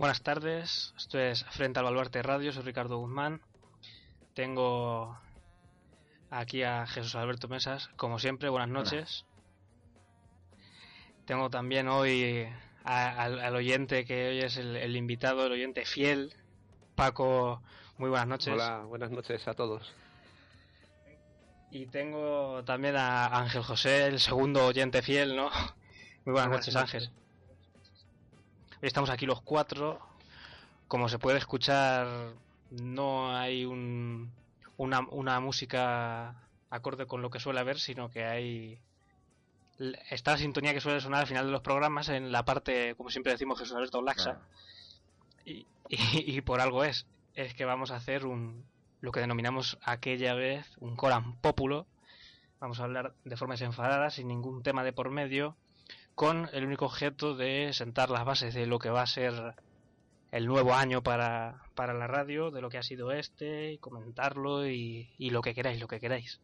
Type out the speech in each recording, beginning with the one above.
Buenas tardes, esto es Frente al Baluarte Radio, soy Ricardo Guzmán. Tengo aquí a Jesús Alberto Mesas, como siempre, buenas noches. Tengo también hoy a- al, al oyente que hoy es el, el invitado, el oyente fiel, Paco, muy buenas noches. Hola, buenas noches a todos. Y tengo también a Ángel José, el segundo oyente fiel, ¿no? Muy buenas, noches. Ángel. Estamos aquí los cuatro. Como se puede escuchar, no hay un, una, una música acorde con lo que suele haber, sino que hay... Está la sintonía que suele sonar al final de los programas en la parte, como siempre decimos, Jesús Alberto Laxa. Y, y- y por algo es. Es que vamos a hacer un lo que denominamos aquella vez un coram populo. Vamos a hablar de forma desenfadada, sin ningún tema de por medio, con el único objeto de sentar las bases de lo que va a ser el nuevo año para, para la radio, de lo que ha sido este, y comentarlo y, y lo que queráis, lo que queráis.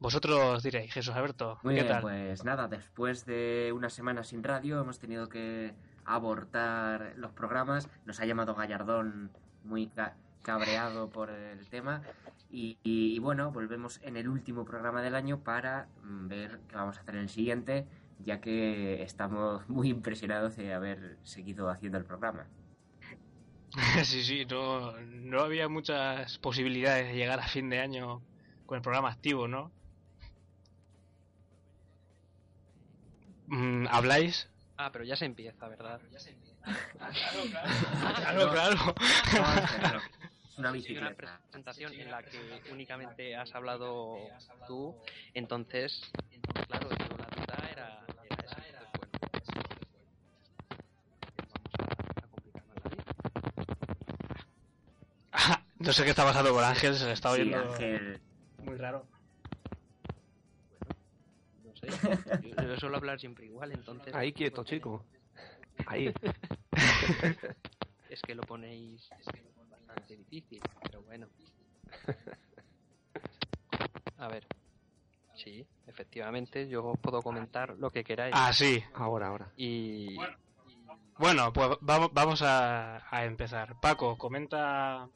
Vosotros diréis, Jesús Alberto, Muy ¿qué bien, tal? pues nada, después de una semana sin radio hemos tenido que abortar los programas. Nos ha llamado Gallardón muy ca- cabreado por el tema. Y, y- y bueno, volvemos en el último programa del año para mm, ver qué vamos a hacer en el siguiente, ya que estamos muy impresionados de haber seguido haciendo el programa. sí, sí, no, no había muchas posibilidades de llegar a fin de año con el programa activo, ¿no? Mm, ¿Habláis? Ah, pero ya se empieza, ¿verdad? Claro, claro. Es una Hay una bicicleta. presentación en la que únicamente has hablado tú, entonces, claro, yo no sé qué está pasando con Ángel, se le está Sí, oyendo Ángel. muy raro. No sé, yo, yo suelo hablar siempre igual, entonces... Ahí quieto, chico. Ahí. Es que lo ponéis bastante difícil, pero bueno. A ver. Sí, efectivamente, yo puedo comentar lo que queráis. Ah, sí. Ahora, ahora. Y Bueno, pues vamos, vamos a, a empezar. Paco, comenta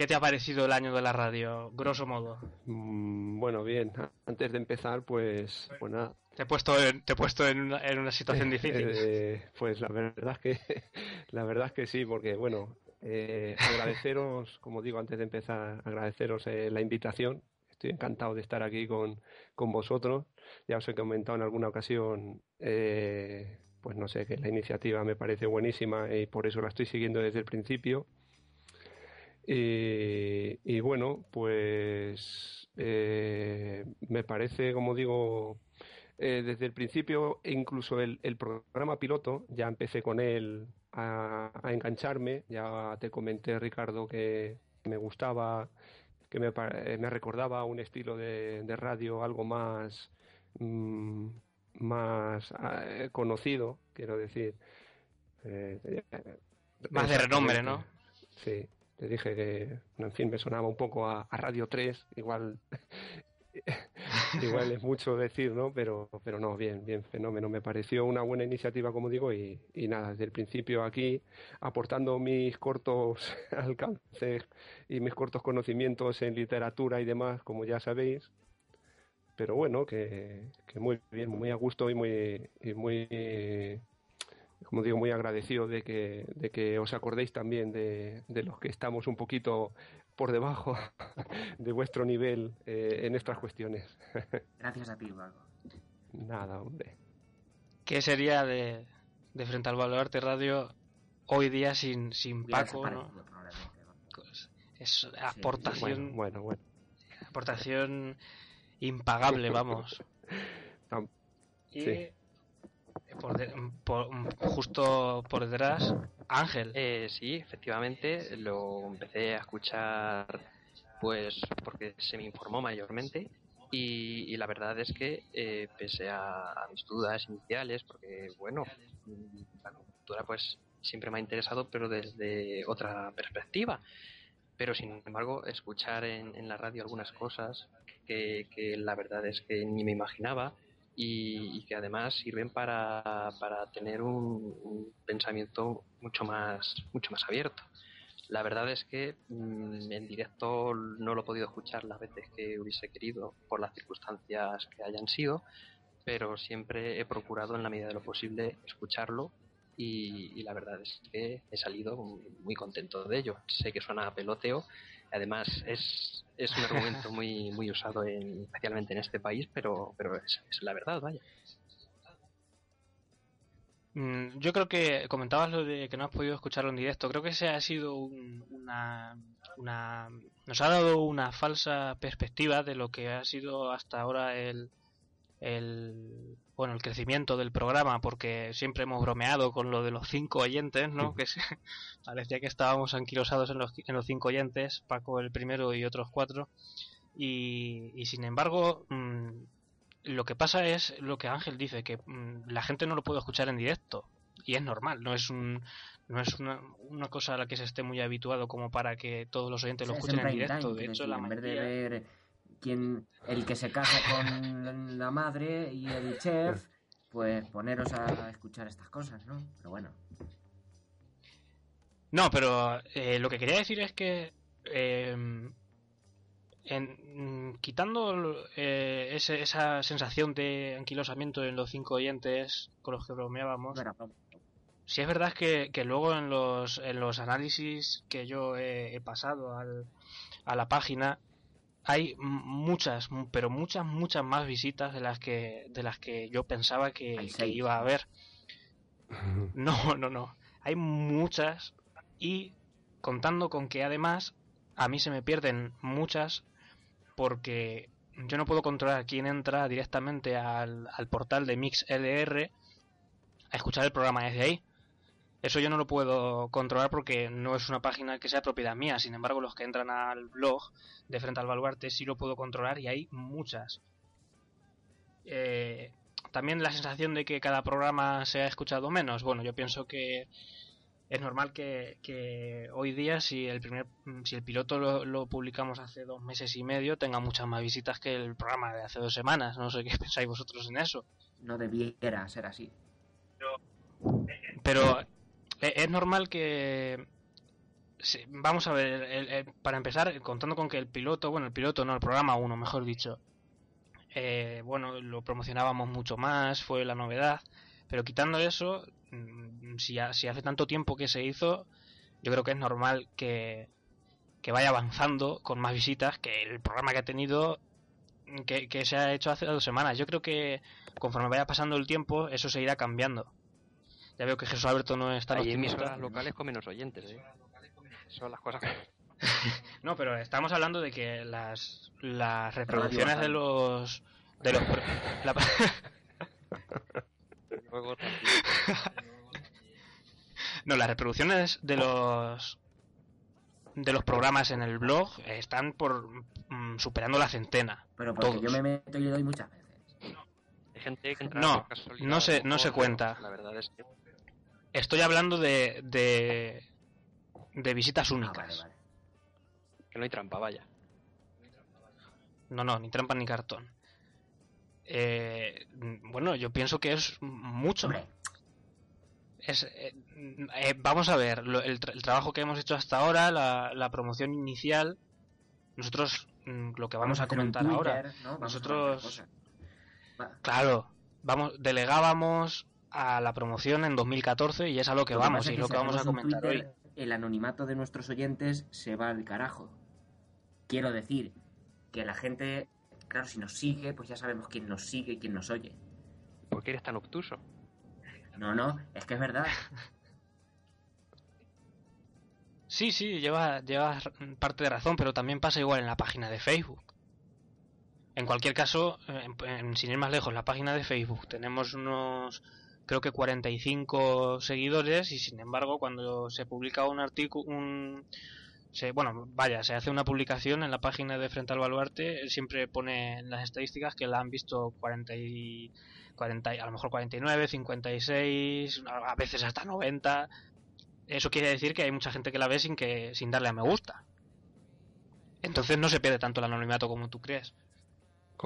qué te ha parecido el año de la radio, grosso modo. Mm, bueno, bien. Antes de empezar, pues, pues nada. Te he puesto en, te he puesto en, una, en una situación difícil. Eh, pues la verdad es que, la verdad es que sí, porque bueno, eh, agradeceros, como digo antes de empezar, agradeceros eh, la invitación. Estoy encantado de estar aquí con, con vosotros. Ya os he comentado en alguna ocasión, eh, pues no sé, que la iniciativa me parece buenísima y por eso la estoy siguiendo desde el principio. Y, y bueno, pues eh, me parece, como digo, eh, desde el principio, incluso el, el programa piloto, ya empecé con él a, a engancharme. Ya te comenté, Ricardo, que me gustaba, que me, eh, me recordaba un estilo de, de radio algo más, mm, más eh, conocido, quiero decir. Eh, Más de renombre, ¿no? Sí, te dije que, en fin, me sonaba un poco a, a Radio 3, igual, igual es mucho decir, ¿no? Pero, pero no, bien, bien, fenómeno. Me pareció una buena iniciativa, como digo, y, y nada, desde el principio aquí, aportando mis cortos alcances y mis cortos conocimientos en literatura y demás, como ya sabéis. Pero bueno, que, que muy bien, muy a gusto y muy, y muy como digo, muy agradecido de que, de que os acordéis también de, de los que estamos un poquito por debajo de vuestro nivel eh, en estas cuestiones. Gracias a ti, Paco. Nada, hombre. ¿Qué sería de, de Frente al Baluarte Radio hoy día sin, sin Paco? ¿no? Pues es aportación, Bueno, bueno, bueno. aportación impagable, vamos. Tam- Y sí. justo por detrás, Ángel. Eh, sí, efectivamente, lo empecé a escuchar pues porque se me informó mayormente y, la verdad es que eh, pese a, mis dudas iniciales, porque bueno, la cultura pues siempre me ha interesado pero desde otra perspectiva pero sin embargo escuchar en, la radio algunas cosas que, la verdad es que ni me imaginaba y, que además sirven para, para tener un, pensamiento mucho más mucho más abierto la verdad es que mm, en directo no lo he podido escuchar las veces que hubiese querido por las circunstancias que hayan sido pero siempre he procurado en la medida de lo posible escucharlo y, la verdad es que he salido muy contento de ello. Sé que suena a peloteo, además es, es un argumento muy, muy usado en, especialmente en este país, pero, pero es, la verdad, vaya. Mm, yo creo que comentabas lo de que no has podido escucharlo en directo. Creo que ese ha sido una, una. Nos ha dado una falsa perspectiva de lo que ha sido hasta ahora el, el bueno el crecimiento del programa porque siempre hemos bromeado con lo de los cinco oyentes no que parecía que estábamos anquilosados en los, en los cinco oyentes Paco el primero y otros cuatro. Y, y sin embargo mm, lo que pasa es lo que Ángel dice que mm, la gente no lo puede escuchar en directo y es normal no es un no es una, una cosa a la que se esté muy habituado como para que todos los oyentes lo escuchen en directo de hecho la mayoría quien el que se casa con la madre y el chef, pues poneros a escuchar estas cosas, ¿no? Pero bueno. No, pero eh, lo que quería decir es que em, en, quitando eh, esa sensación de anquilosamiento en los cinco oyentes con los que bromeábamos, si es verdad que, que, luego en los, en los análisis que yo he, pasado al, a la página, hay muchas, pero muchas, muchas más visitas de las que, de las que yo pensaba que, iba a haber. No, no, no. Hay muchas y contando con que además a mí se me pierden muchas porque yo no puedo controlar quién entra directamente al, al portal de MixLR a escuchar el programa desde ahí. Eso yo no lo puedo controlar porque no es una página que sea propiedad mía. Sin embargo, los que entran al blog de frente al baluarte sí lo puedo controlar y hay muchas. Eh, también la sensación de que cada programa se ha escuchado menos. Bueno, yo pienso que es normal que, hoy día, si el primer, si el piloto lo, lo, publicamos hace dos meses y medio, tenga muchas más visitas que el programa de hace dos semanas. No sé qué pensáis vosotros en eso. No debiera ser así. Pero es normal que vamos a ver, para empezar, contando con que el piloto, bueno, el piloto no, el programa 1, mejor dicho, eh, bueno, lo promocionábamos mucho más, fue la novedad, pero quitando eso, mm, si, si, hace tanto tiempo que se hizo, yo creo que es normal que, que vaya avanzando con más visitas que el programa que ha tenido, que, que se ha hecho hace dos semanas. Yo creo que conforme vaya pasando el tiempo, eso se irá cambiando. Ya veo que Jesús Alberto no está Hay emisoras locales con menos oyentes, ¿eh? Son las cosas no, pero estamos hablando de que las, las reproducciones de los... De los no, las reproducciones de los de los programas en el blog están por mm, superando la centena. Pero porque yo me meto y le doy muchas veces. gente que no, no se, no se cuenta. La verdad es que Estoy hablando de, de, visitas ah, únicas. Que no hay trampa, vaya. No, no, ni trampa ni cartón. Eh, bueno, yo pienso que es mucho. Es, eh, eh, vamos a ver, el, trabajo que hemos hecho hasta ahora, la, promoción inicial, nosotros mm, lo que vamos, a comentar ahora, nosotros, claro, vamos, delegábamos a la promoción en 2014 y es a lo que vamos y lo que vamos a comentar hoy. El anonimato de nuestros oyentes se va al carajo. Quiero decir que la gente, claro, si nos sigue, pues ya sabemos quién nos sigue y quién nos oye. ¿Por qué eres tan obtuso? No, no, es que es verdad. Sí, sí, llevas lleva parte de razón, pero también pasa igual en la página de Facebook. En cualquier caso, sin ir más lejos, la página de Facebook tenemos unos creo que 45 seguidores y sin embargo cuando se publica un artículo, un, se, bueno, vaya, se hace una publicación en la página de Frente al Baluarte, siempre pone en las estadísticas que la han visto 40 y, 40, a lo mejor 49, 56, a veces hasta 90. Eso quiere decir que hay mucha gente que la ve sin que sin darle a me gusta. Entonces no se pierde tanto el anonimato como tú crees.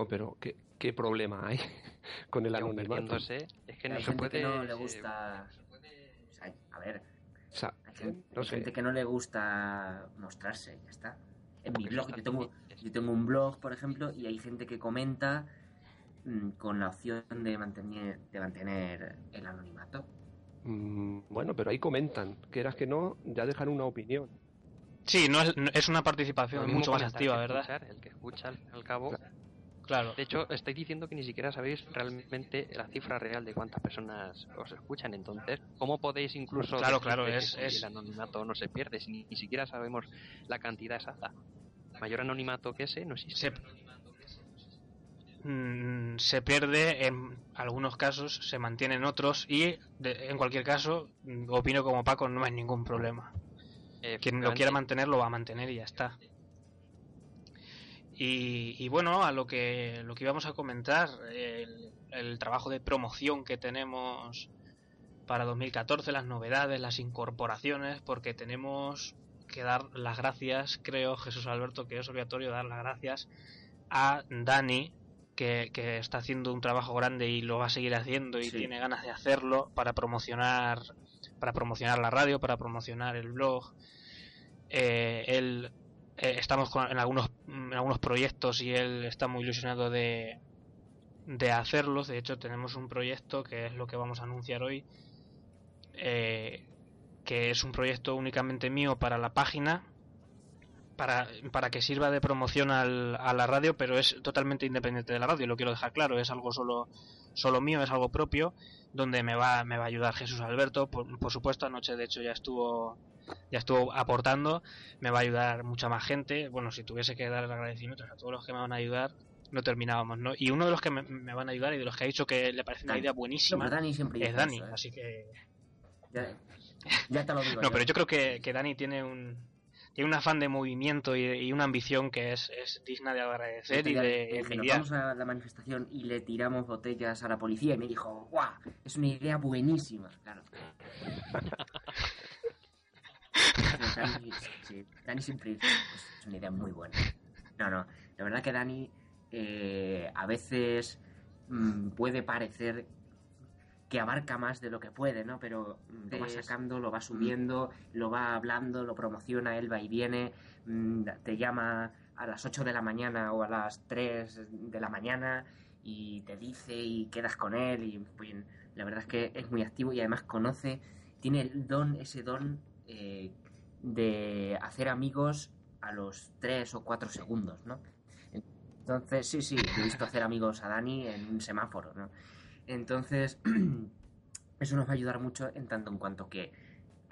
Pero ¿qué, qué problema hay con el anonimato? Es que no hay se gente puede... que no le gusta... a ver, hay gente, que no le gusta mostrarse, ya está. En mi blog, yo tengo, yo tengo un blog, por ejemplo, y hay gente que comenta mm, con la opción de mantener, de mantener el anonimato. Mm, bueno, pero ahí comentan, quieras que no, ya dejan una opinión. Sí, no es, es una participación mucho más activa, ¿verdad? el que escucha, al, cabo, Claro. De hecho, estáis diciendo que ni siquiera sabéis realmente la cifra real de cuántas personas os escuchan. Entonces, ¿cómo podéis incluso claro, claro, es, el anonimato no se pierde si ni, siquiera sabemos la cantidad exacta? Mayor anonimato que ese no existe. Se, mm, se pierde en algunos casos, se mantiene en otros y en cualquier caso, opino como Paco, no hay ningún problema. Quien lo quiera mantener lo va a mantener y ya está. Y, bueno, a lo que, lo que íbamos a comentar, el, trabajo de promoción que tenemos para 2014, las novedades, las incorporaciones, porque tenemos que dar las gracias, creo, Jesús Alberto, que es obligatorio dar las gracias a Dani, que, está haciendo un trabajo grande y lo va a seguir haciendo y tiene ganas de hacerlo para promocionar, para promocionar la radio, para promocionar el blog. Eh, él eh, estamos en algunos, en algunos proyectos y él está muy ilusionado de, de hacerlos. De hecho, tenemos un proyecto que es lo que vamos a anunciar hoy, eh, que es un proyecto únicamente mío para la página, para, para que sirva de promoción al, a la radio, pero es totalmente independiente de la radio, lo quiero dejar claro, es algo solo, solo mío, es algo propio, donde me va, me va a ayudar Jesús Alberto, por, por supuesto, anoche de hecho ya estuvo ya estuvo aportando, me va a ayudar mucha más gente. Bueno, si tuviese que dar agradecimientos a todos los que me van a ayudar, no terminábamos, ¿no? Y uno de los que me, van a ayudar y de los que ha dicho que le parece una idea buenísima es Dani, ¿eh? así que... Ya, te lo digo. no, pero yo creo que, que Dani tiene un, tiene un afán de movimiento y, una ambición que es, es, digna de agradecer y de envidiar. Vamos a la manifestación y le tiramos botellas a la policía y me dijo, ¡guau! Es una idea buenísima. Claro. Dani, siempre es una idea muy buena. No, no, la verdad que Dani eh, a veces mm, puede parecer que abarca más de lo que puede, ¿no? Pero mm, lo va sacando, lo va subiendo, lo va hablando, lo promociona, él va y viene, mm, te llama a las 8 de la mañana o a las 3 de la mañana y te dice y quedas con él y pues, la verdad es que es muy activo y además conoce, tiene el don, ese don eh, de hacer amigos a los 3 o 4 segundos, ¿no? Entonces, sí, sí, he visto hacer amigos a Dani en un semáforo, ¿no? Entonces, eso nos va a ayudar mucho en tanto en cuanto que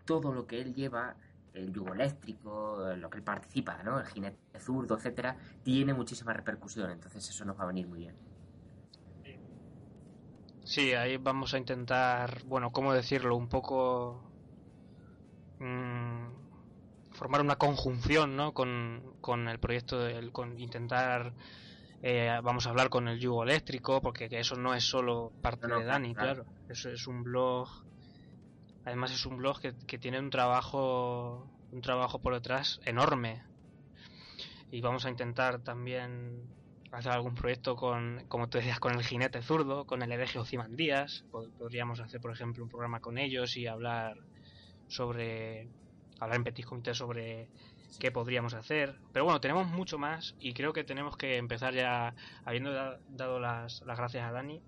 todo lo que él lleva, el yugo eléctrico, lo que él participa, ¿no? El jinete zurdo, etcétera, tiene muchísima repercusión. Entonces, eso nos va a venir muy bien. Sí, ahí vamos a intentar, bueno, ¿cómo decirlo? Un poco mm, formar una conjunción ¿no? con, con el proyecto, de, con intentar, eh, vamos a hablar con el yugo eléctrico, porque eso no es solo parte de Dani, claro. Eso es un blog, además es un blog que, que tiene un trabajo, un trabajo por detrás enorme. Y vamos a intentar también hacer algún proyecto con, como tú decías, con el jinete zurdo, con el hereje Ocimandías. Podríamos hacer, por ejemplo, un programa con ellos y hablar sobre hablar en Petit Comité sobre qué podríamos hacer. Pero bueno, tenemos mucho más y creo que tenemos que empezar ya, habiendo dado las, las gracias a Dani,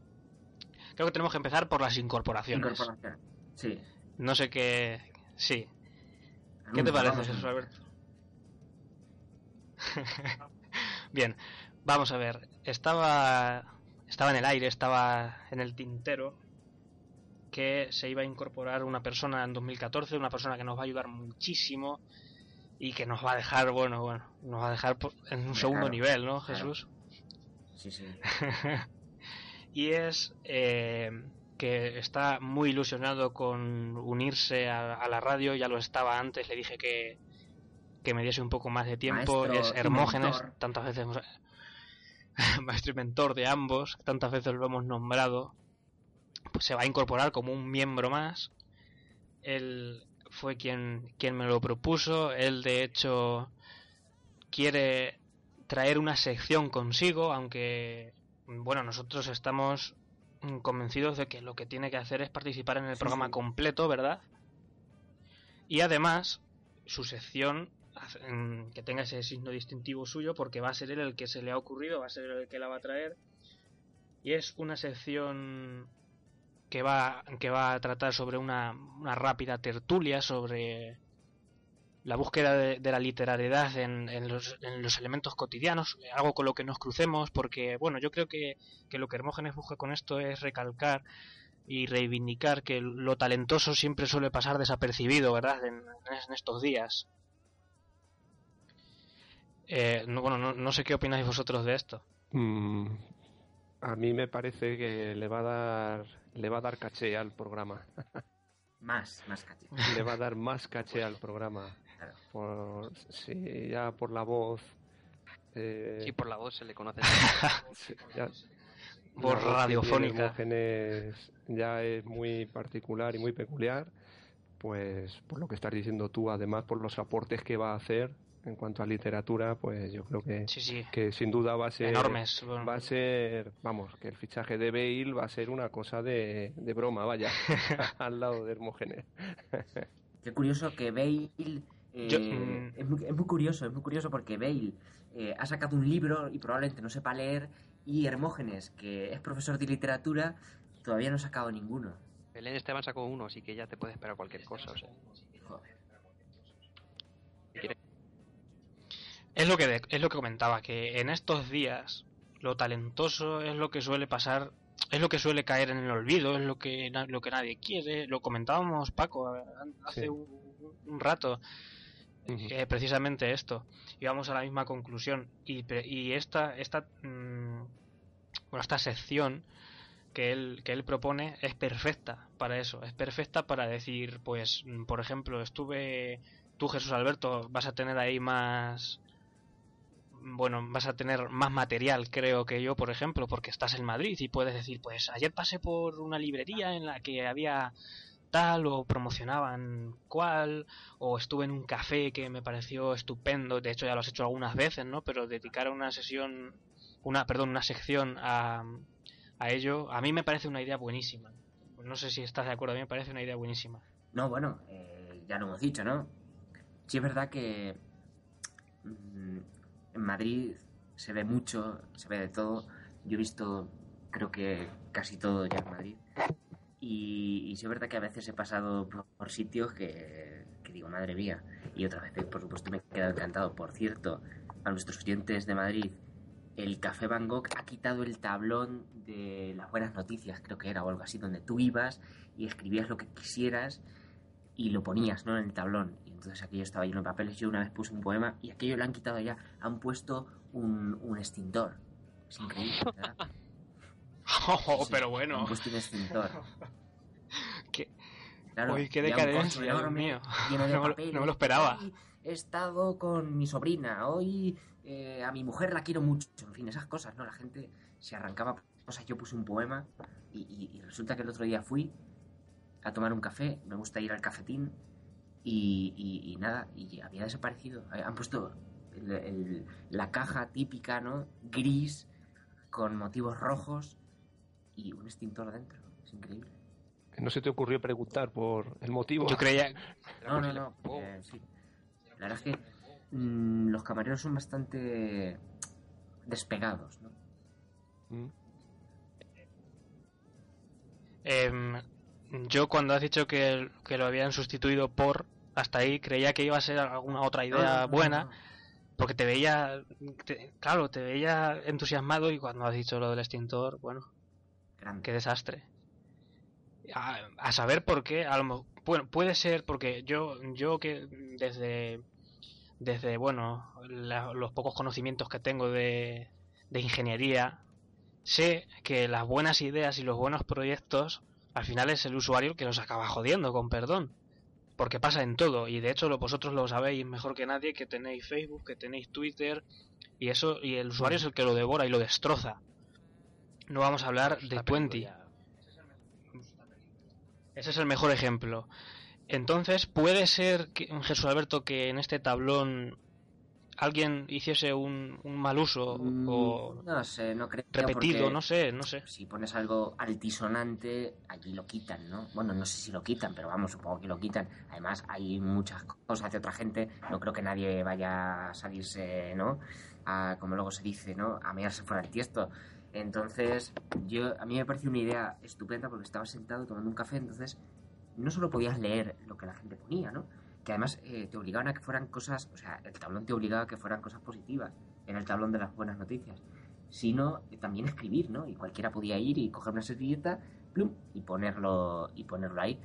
creo que tenemos que empezar por las incorporaciones. sí. No sé qué... Sí. ¿Qué te parece, Jesús Alberto? Bien, vamos a ver. Estaba, estaba en el aire, estaba en el tintero que se iba a incorporar una persona en 2014, una persona que nos va a ayudar muchísimo y que nos va a dejar, bueno, bueno, nos va a dejar en un segundo nivel, ¿no, Jesús? Sí, sí. y es eh, que está muy ilusionado con unirse a, la radio, ya lo estaba antes, le dije que, que me diese un poco más de tiempo, es Hermógenes, tantas veces maestro y mentor de ambos, tantas veces lo hemos nombrado, pues se va a incorporar como un miembro más. Él fue quien, quien me lo propuso, él de hecho quiere traer una sección consigo, aunque bueno, nosotros estamos convencidos de que lo que tiene que hacer es participar en el programa completo, ¿verdad? Y además, su sección que tenga ese signo distintivo suyo porque va a ser él el que se le ha ocurrido, va a ser él el que la va a traer. Y es una sección que va, que va a tratar sobre una, una rápida tertulia sobre la búsqueda de, la literariedad en, los, elementos cotidianos, algo con lo que nos crucemos, porque, bueno, yo creo que, lo que Hermógenes busca con esto es recalcar y reivindicar que lo talentoso siempre suele pasar desapercibido, ¿verdad?, en, estos días. Eh, no, bueno, no, sé qué opináis vosotros de esto. Mm, a mí me parece que le va a dar le va a dar caché al programa. más, más caché. Le va a dar más caché al programa. Por, sí, ya por la voz. Eh, sí, por la voz se le conoce. por radiofónica. Ya es muy particular y muy peculiar. Pues por lo que estás diciendo tú, además por los aportes que va a hacer en cuanto a literatura, pues yo creo que, que sin duda va a ser enormes. Va a ser, vamos, que el fichaje de Bale va a ser una cosa de, de broma, vaya, al lado de Hermógenes. Qué curioso que Bale eh, mm. es, muy, curioso, es muy curioso porque Bale eh, ha sacado un libro y probablemente no sepa leer y Hermógenes, que es profesor de literatura, todavía no ha sacado ninguno. Belén Esteban sacó uno, así que ya te puedes esperar cualquier cosa. Es lo que es lo que comentaba que en estos días lo talentoso es lo que suele pasar, es lo que suele caer en el olvido, es lo que lo que nadie quiere. Lo comentábamos Paco hace un, rato. Eh, precisamente esto. Y vamos a la misma conclusión. Y, y esta, esta, mm, bueno, esta sección que él, que él propone es perfecta para eso. Es perfecta para decir, pues, mm, por ejemplo, estuve, tú Jesús Alberto, vas a tener ahí más, bueno, vas a tener más material, creo que yo, por ejemplo, porque estás en Madrid y puedes decir, pues ayer pasé por una librería en la que había tal o promocionaban cual o estuve en un café que me pareció estupendo, de hecho ya lo has hecho algunas veces, ¿no? Pero dedicar una sesión, una, perdón, una sección a, a ello, a mí me parece una idea buenísima. No sé si estás de acuerdo, a mí me parece una idea buenísima. No, bueno, eh, ya lo hemos dicho, ¿no? Sí es verdad que mm, en Madrid se ve mucho, se ve de todo. Yo he visto, creo que casi todo ya en Madrid. Y, sí es verdad que a veces he pasado por, sitios que, digo, madre mía. Y otras veces, por supuesto, me he quedado encantado. Por cierto, a nuestros oyentes de Madrid, el Café Van Gogh ha quitado el tablón de las buenas noticias, creo que era, o algo así, donde tú ibas y escribías lo que quisieras y lo ponías, ¿no? En el tablón. Entonces aquello estaba lleno de papeles. Yo una vez puse un poema y aquello lo han quitado ya. Han puesto un, un extintor. Es increíble, ¿verdad? Oh, pero bueno. Han puesto un extintor. ¿Qué? Claro, Uy, qué decadencia, Dios mío. no, me lo esperaba. he estado con mi sobrina. Hoy eh, a mi mujer la quiero mucho. En fin, esas cosas, ¿no? La gente se arrancaba cosas. Yo puse un poema y, y resulta que el otro día fui a tomar un café, me gusta ir al cafetín y, nada, y había desaparecido. Han puesto la caja típica, ¿no? Gris, con motivos rojos y un extintor dentro. Es increíble. ¿No se te ocurrió preguntar por el motivo? Yo creía... No, no, no. sí. La verdad es que mm, los camareros son bastante despegados, ¿no? Mm. Em, yo cuando has dicho que, lo habían sustituido por, hasta ahí creía que iba a ser alguna otra idea buena, porque te veía, claro, te veía entusiasmado y cuando has dicho lo del extintor, bueno, qué desastre. A, saber por qué, a lo, bueno, puede ser porque yo, yo que desde, desde bueno, los pocos conocimientos que tengo de, de ingeniería, sé que las buenas ideas y los buenos proyectos al final es el usuario el que nos acaba jodiendo, con perdón. Porque pasa en todo, y de hecho lo, vosotros lo sabéis mejor que nadie, que tenéis Facebook, que tenéis Twitter, y eso, y el usuario es el que lo devora y lo destroza. No vamos a hablar de Twenty. Ese es el mejor ejemplo. Entonces, puede ser, que, Jesús Alberto, que en este tablón alguien hiciese un, un mal uso Mm, o No sé, no creo. repetido, porque no sé, no sé. Si pones algo altisonante, allí lo quitan, ¿no? Bueno, no sé si lo quitan, pero vamos, supongo que lo quitan. Además, hay muchas cosas de otra gente. No creo que nadie vaya a salirse, ¿no? A, como luego se dice, ¿no? A mearse fuera del tiesto. Entonces, yo a mí me pareció una idea estupenda porque estaba sentado tomando un café, entonces no solo podías leer lo que la gente ponía, ¿no? Que además eh, te obligaban a que fueran cosas, o sea, el tablón te obligaba a que fueran cosas positivas en el tablón de las buenas noticias, sino eh, también escribir, ¿no? Y cualquiera podía ir y coger una servilleta, plum, y ponerlo y ponerlo ahí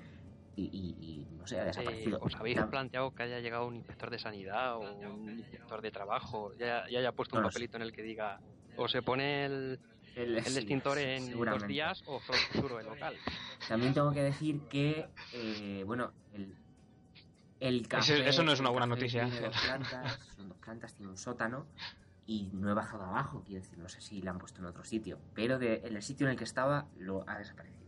y, y- y, no sé, ha Eh, desaparecido. ¿Os habéis La- planteado que haya llegado un inspector de sanidad o un inspector de trabajo ya, ya haya puesto No un lo sé. papelito en el que diga o se pone el, el, el extintor sí, en dos días o clausuro el local? También tengo que decir que, eh, bueno, el, el café... Eso no es una buena noticia, Tiene dos plantas, son dos plantas, tiene un sótano y no he bajado abajo, quiero decir, no sé si la han puesto en otro sitio, pero de, en el sitio en el que estaba lo ha desaparecido.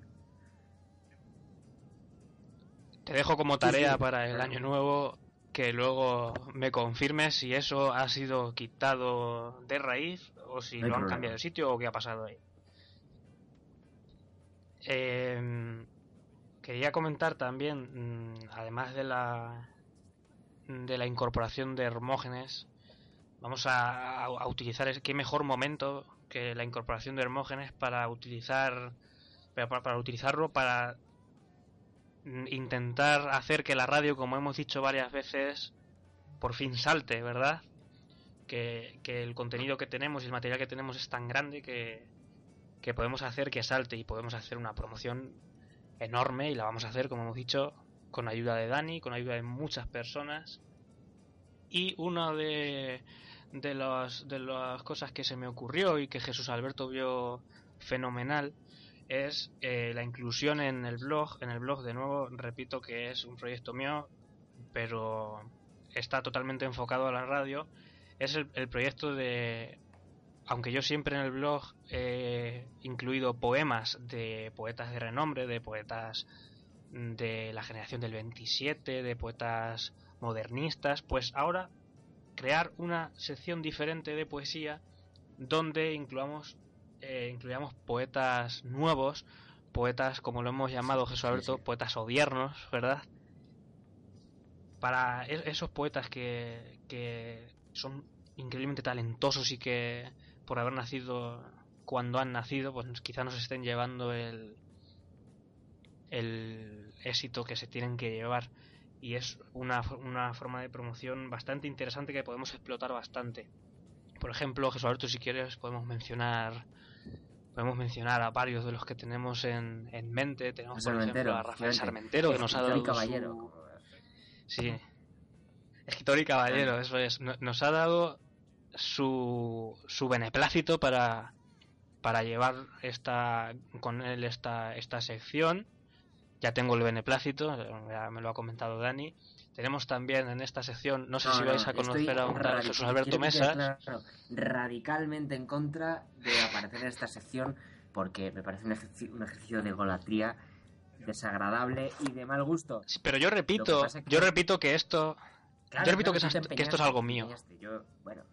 Te dejo como tarea sí, para el claro. año nuevo que luego me confirmes si eso ha sido quitado de raíz o si No lo han problema. cambiado de sitio o qué ha pasado ahí. Em, quería comentar también, mm, además de la de la incorporación de Hermógenes, vamos a, utilizar qué mejor momento que la incorporación de Hermógenes para utilizar para utilizarlo para mm, intentar hacer que la radio, como hemos dicho varias veces, por fin salte, ¿verdad? Que, que el contenido que tenemos y el material que tenemos es tan grande que, que podemos hacer que salte y podemos hacer una promoción enorme y la vamos a hacer, como hemos dicho, con ayuda de Dani, con ayuda de muchas personas. Y una de, de, los- de las cosas que se me ocurrió y que Jesús Alberto vio fenomenal es eh, la inclusión en el blog. En el blog, de nuevo, repito que es un proyecto mío, pero está totalmente enfocado a la radio. Es el proyecto de. Aunque yo siempre en el blog he incluido poemas de poetas de renombre, de poetas de la generación del 27, de poetas modernistas, pues ahora crear una sección diferente de poesía donde incluamos eh, incluyamos poetas nuevos, poetas como lo hemos llamado Jesús Alberto, sí. poetas odiernos, ¿verdad? Para e- esos poetas que, que son increíblemente talentosos y que por haber nacido cuando han nacido, pues quizá nos estén llevando el, el éxito que se tienen que llevar y es una, una forma de promoción bastante interesante que podemos explotar bastante. Por ejemplo, Jesús Alberto, si quieres, podemos mencionar podemos mencionar a varios de los que tenemos en, en mente. Tenemos, por ejemplo, a Rafael Sarmentero, que nos ha dado y caballero. su- Sí. Escritor y caballero, eso es. No- Nos ha dado su, su beneplácito para, para llevar esta con él esta, esta sección. Ya tengo el beneplácito, ya me lo ha comentado Dani. Tenemos también en esta sección, no sé No, si no, vais a conocer a un Jesús Alberto Mesa. claro, radicalmente en contra de aparecer en esta sección porque me parece un ejercicio, un ejercicio de golatría desagradable y de mal gusto. Pero yo repito, que yo repito que esto Claro, Yo repito que esto es algo mío. Yo, bueno,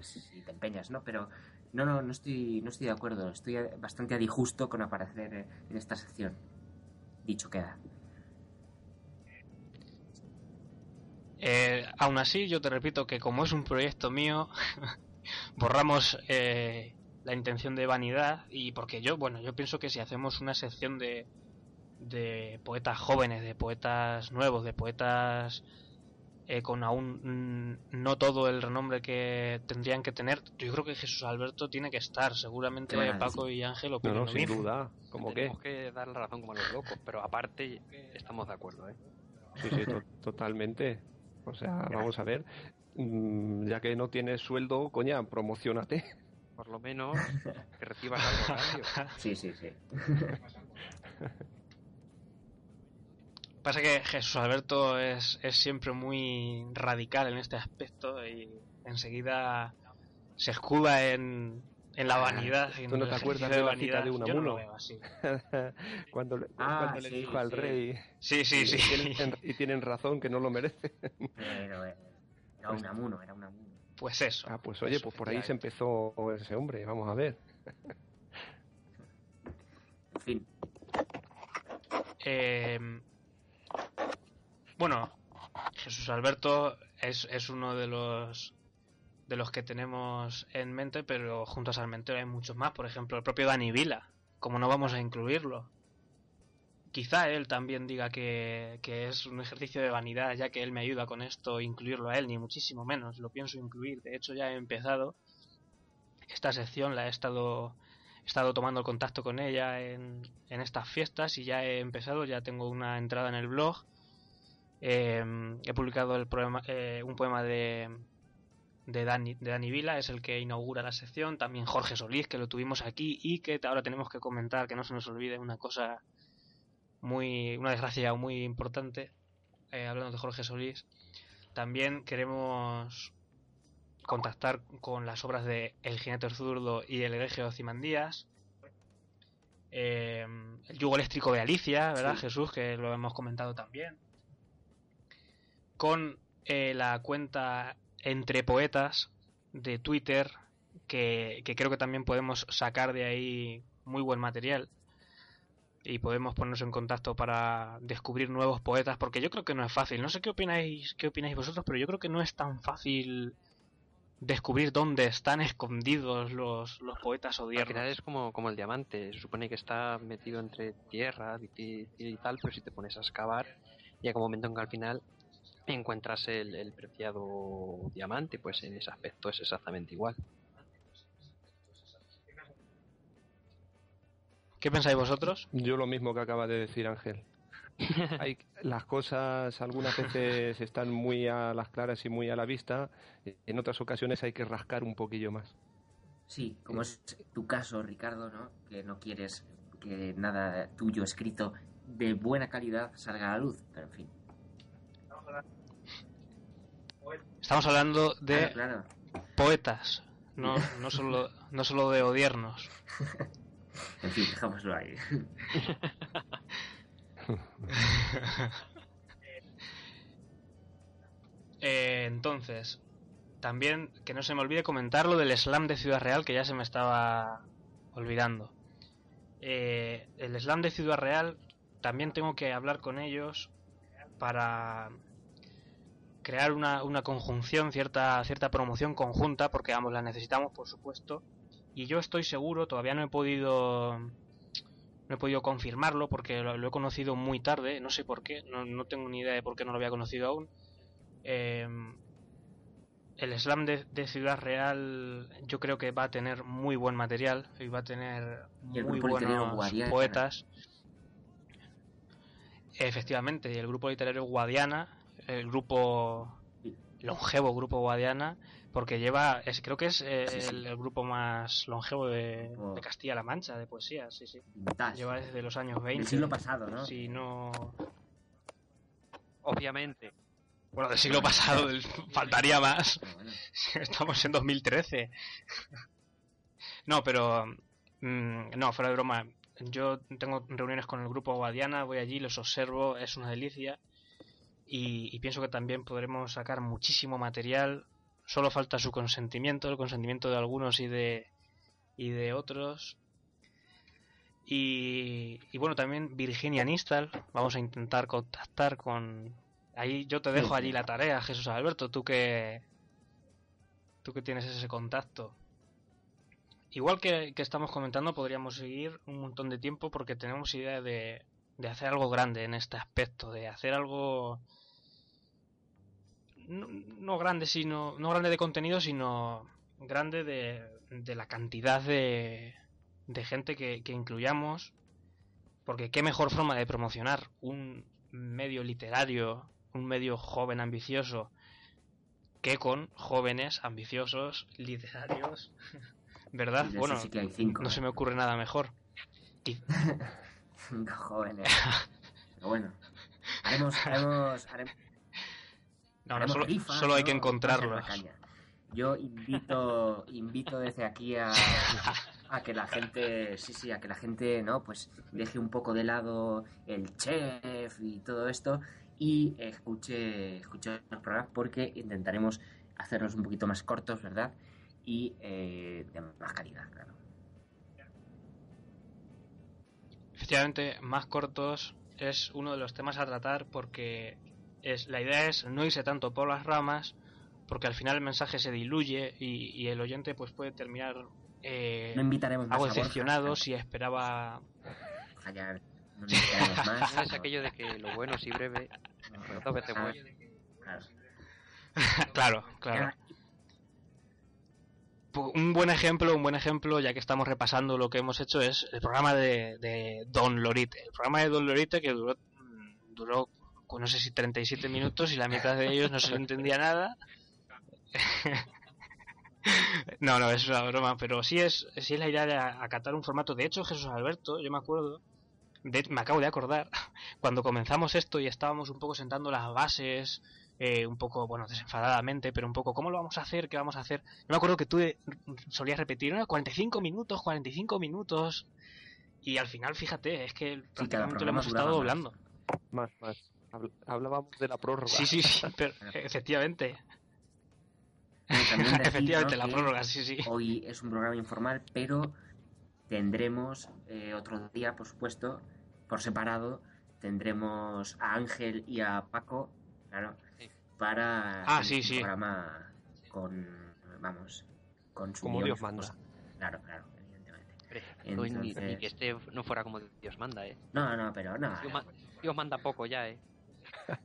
si te empeñas, ¿no? Pero no, no, no estoy, no estoy de acuerdo. Estoy bastante a disgusto con aparecer en esta sección. Dicho queda. Eh, aún así, yo te repito que como es un proyecto mío, borramos eh, la intención de vanidad y porque yo, bueno, yo pienso que si hacemos una sección de, de poetas jóvenes, de poetas nuevos, de poetas eh, con aún no todo el renombre que tendrían que tener, yo creo que Jesús Alberto tiene que estar. Seguramente. Paco y Ángel No, opinan no, lo sin mismo. duda. ¿Cómo que? Tenemos que dar la razón como a los locos, pero aparte estamos de acuerdo, ¿eh? Sí, sí, to- totalmente. O sea, vamos a ver. mm, Ya que no tienes sueldo, coña, promocionate. Por lo menos que recibas algo. Sí, sí, sí. Pasa que Jesús Alberto es, es siempre muy radical en este aspecto y enseguida se escuda en, en la vanidad. ¿Tú no te acuerdas de la cita de Unamuno? cuando le, Ah, cuando le sí, dijo al rey Sí, sí, y sí. tienen, y tienen razón que no lo merece. Pero eh, era un amuno, era un amuno. Pues eso. Ah, pues oye, pues por ahí se empezó ese hombre, vamos a ver. En fin, Eh, bueno, Jesús Alberto es, es uno de los de los que tenemos en mente, pero junto a Salmentero hay muchos más. Por ejemplo, el propio Dani Vila. como no vamos a incluirlo? Quizá él también diga que, que es un ejercicio de vanidad, ya que él me ayuda con esto, incluirlo a él, ni muchísimo menos. Lo pienso incluir. De hecho, ya he empezado esta sección, la he estado estado tomando contacto con ella en, en estas fiestas y ya he empezado, ya tengo una entrada en el blog. Eh, he publicado el poema, eh, un poema de, de, Dani, de Dani Vila, es el que inaugura la sección. También Jorge Solís, que lo tuvimos aquí y que ahora tenemos que comentar, que no se nos olvide una cosa muy, una desgracia muy importante, eh, hablando de Jorge Solís. También queremos contactar con las obras de El jinete zurdo y El hereje de. Eh, el yugo eléctrico de Alicia, ¿verdad, Sí. Jesús? Que lo hemos comentado también. Con eh, la cuenta Entre Poetas de Twitter, que, que creo que también podemos sacar de ahí muy buen material. Y podemos ponernos en contacto para descubrir nuevos poetas, porque yo creo que no es fácil. No sé qué opináis, qué opináis vosotros, pero yo creo que no es tan fácil descubrir dónde están escondidos los, los poetas Al odiernos. final es como, como el diamante, se supone que está metido entre tierra difícil y tal, pero si te pones a excavar, llega un momento en que al final encuentras el, el preciado diamante, pues en ese aspecto es exactamente igual. ¿Qué pensáis vosotros? Yo lo mismo que acaba de decir Ángel. Hay, las cosas algunas veces están muy a las claras y muy a la vista, en otras ocasiones hay que rascar un poquillo más. Sí, como es tu caso, Ricardo, ¿no? Que no quieres que nada tuyo escrito de buena calidad salga a la luz, pero en fin. Estamos hablando de Claro, claro. poetas, no, no, solo, no solo de odiernos. En fin, dejámoslo ahí. Eh, entonces, también que no se me olvide comentar lo del slam de Ciudad Real, que ya se me estaba olvidando. Eh, el slam de Ciudad Real, también tengo que hablar con ellos para crear una, una conjunción, cierta, cierta promoción conjunta, porque ambos la necesitamos, por supuesto. Y yo estoy seguro, todavía no he podido no he podido confirmarlo porque lo, lo he conocido muy tarde, no sé por qué, no, no tengo ni idea de por qué no lo había conocido aún. Eh, el slam de, de Ciudad Real yo creo que va a tener muy buen material y va a tener el muy buenos Guadiana. poetas. Efectivamente, y el grupo literario Guadiana, el grupo longevo grupo Guadiana, porque lleva, es, creo que es eh, Sí, sí. El, el grupo más longevo de, Castilla-La Mancha, de poesía, sí, sí. Lleva desde los años 20. Del siglo pasado, ¿no? Si no... Obviamente. Bueno, del siglo pasado, del- faltaría más. Bueno, Estamos en 2013. No, pero... mm, no, fuera de broma. Yo tengo reuniones con el grupo Guadiana, voy allí, los observo, es una delicia. Y, y pienso que también podremos sacar muchísimo material. Solo falta su consentimiento, el consentimiento de algunos y de, y de otros. Y, y bueno, también Virginia Nistal. Vamos a intentar contactar con... Ahí yo te dejo allí la tarea, Jesús Alberto. Tú que, tú que tienes ese contacto. Igual que, que estamos comentando, podríamos seguir un montón de tiempo porque tenemos idea de, de hacer algo grande en este aspecto, de hacer algo no, no grande sino no grande de contenido, sino grande de, de la cantidad de, de gente que, que incluyamos, porque qué mejor forma de promocionar un medio literario, un medio joven ambicioso, que con jóvenes ambiciosos literarios, ¿verdad? Bueno, sí no se me ocurre nada mejor. Cinco jóvenes. Pero bueno, Haremos, haremos, haremos, Solo, rifas, solo hay ¿no? que encontrarlos. Yo invito, invito desde aquí a, a que la gente, sí, sí, a que la gente, ¿no? Pues deje un poco de lado el chef y todo esto y escuche, escuche los programas porque intentaremos hacerlos un poquito más cortos, ¿verdad? Y eh, de más calidad, claro. Efectivamente, más cortos es uno de los temas a tratar porque es la idea es no irse tanto por las ramas porque al final el mensaje se diluye y, y el oyente pues puede terminar eh, No invitaremos algo decepcionado si esperaba no invitaremos más. No es aquello de que lo bueno si breve, no, dos veces claro. claro claro Pu- un buen ejemplo un buen ejemplo ya que estamos repasando lo que hemos hecho es el programa de, de Don Lorite el programa de Don Lorite que duró mm, duró no sé si 37 minutos y la mitad de ellos no se le entendía nada No, no, es una broma, pero sí es, sí es la idea de acatar un formato. De hecho, Jesús Alberto, yo me acuerdo, de- me acabo de acordar, cuando comenzamos esto y estábamos un poco sentando las bases, eh, un poco, bueno, desenfadadamente, pero un poco, ¿cómo lo vamos a hacer? ¿Qué vamos a hacer? Yo me acuerdo que tú solías repetir, "No, 45 minutos, 45 minutos, y al final, fíjate, es que prácticamente lo hemos estado duraba más. hablando. Más, Hablábamos de la prórroga. Sí, sí, sí, pero, efectivamente, efectivamente, ¿no? la prórroga, sí, sí. Hoy es un programa informal, pero tendremos eh, otro día, por supuesto, por separado, tendremos a Ángel y a Paco, claro, para Ah, sí, un sí. programa con, vamos, con su Como guion, Dios manda. Claro, claro, evidentemente. No, ni- ni, Entonces- que este no fuera como Dios manda, ¿eh? No, no, pero no. Dios, ma- Dios manda poco ya, ¿eh?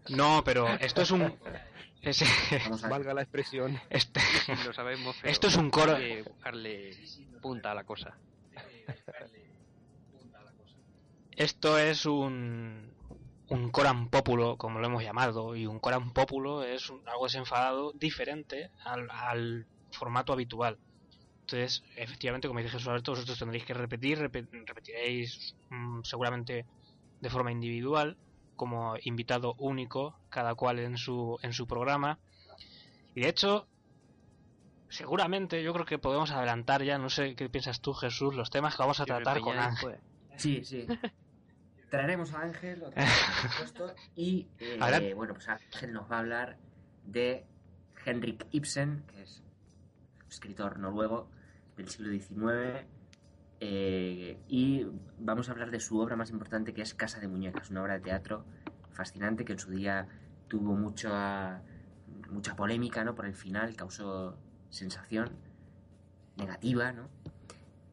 No, pero esto es un... es- Valga la expresión. este- Sí, lo sabemos, pero Esto es un coro- hay que buscarle punta a la cosa. Esto es un, un coram populo, como lo hemos llamado, y un coram populo es un- algo desenfadado diferente al, al formato habitual. Entonces, efectivamente, como dice Jesús Alberto, vosotros tendréis que repetir, repe- repetiréis mm, seguramente de forma individual, como invitado único, cada cual en su, en su programa. Y de hecho, seguramente yo creo que podemos adelantar ya, no sé qué piensas tú, Jesús, los temas que vamos a tratar con Ángel. Sí, sí. Traeremos a Ángel, vez, por supuesto, y eh, bueno, pues Ángel nos va a hablar de Henrik Ibsen, que es un escritor noruego del siglo XIX, eh, y vamos a hablar de su obra más importante, que es Casa de Muñecas, una obra de teatro fascinante que en su día tuvo mucha, mucha polémica, ¿no? Por el final, causó sensación negativa, ¿no?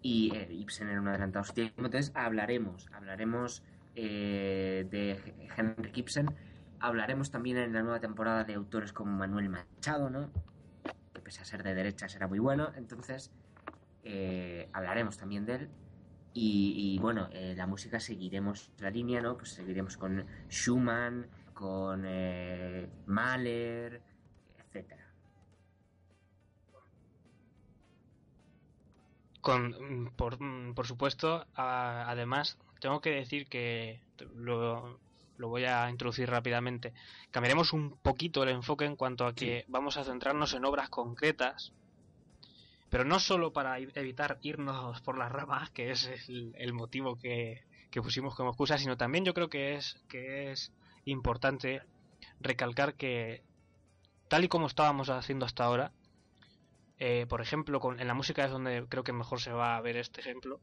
y eh, Ibsen era un adelantado. Entonces hablaremos, hablaremos eh, de Henrik Ibsen, hablaremos también en la nueva temporada de autores como Manuel Machado, ¿no? Que pese a ser de derecha será muy bueno. Entonces eh, hablaremos también de él. Y, y, bueno, eh, la música seguiremos la línea, ¿no? Pues seguiremos con Schumann, con eh, Mahler, etcétera. Con, mm, por, mm, por supuesto, a- además, tengo que decir que lo, lo voy a introducir rápidamente. Cambiaremos un poquito el enfoque en cuanto a que vamos a centrarnos en obras concretas, pero no solo para evitar irnos por las ramas, que es el, motivo que, pusimos como excusa, sino también yo creo que es, que es importante recalcar que, tal y como estábamos haciendo hasta ahora, eh, por ejemplo, en la música es donde creo que mejor se va a ver este ejemplo.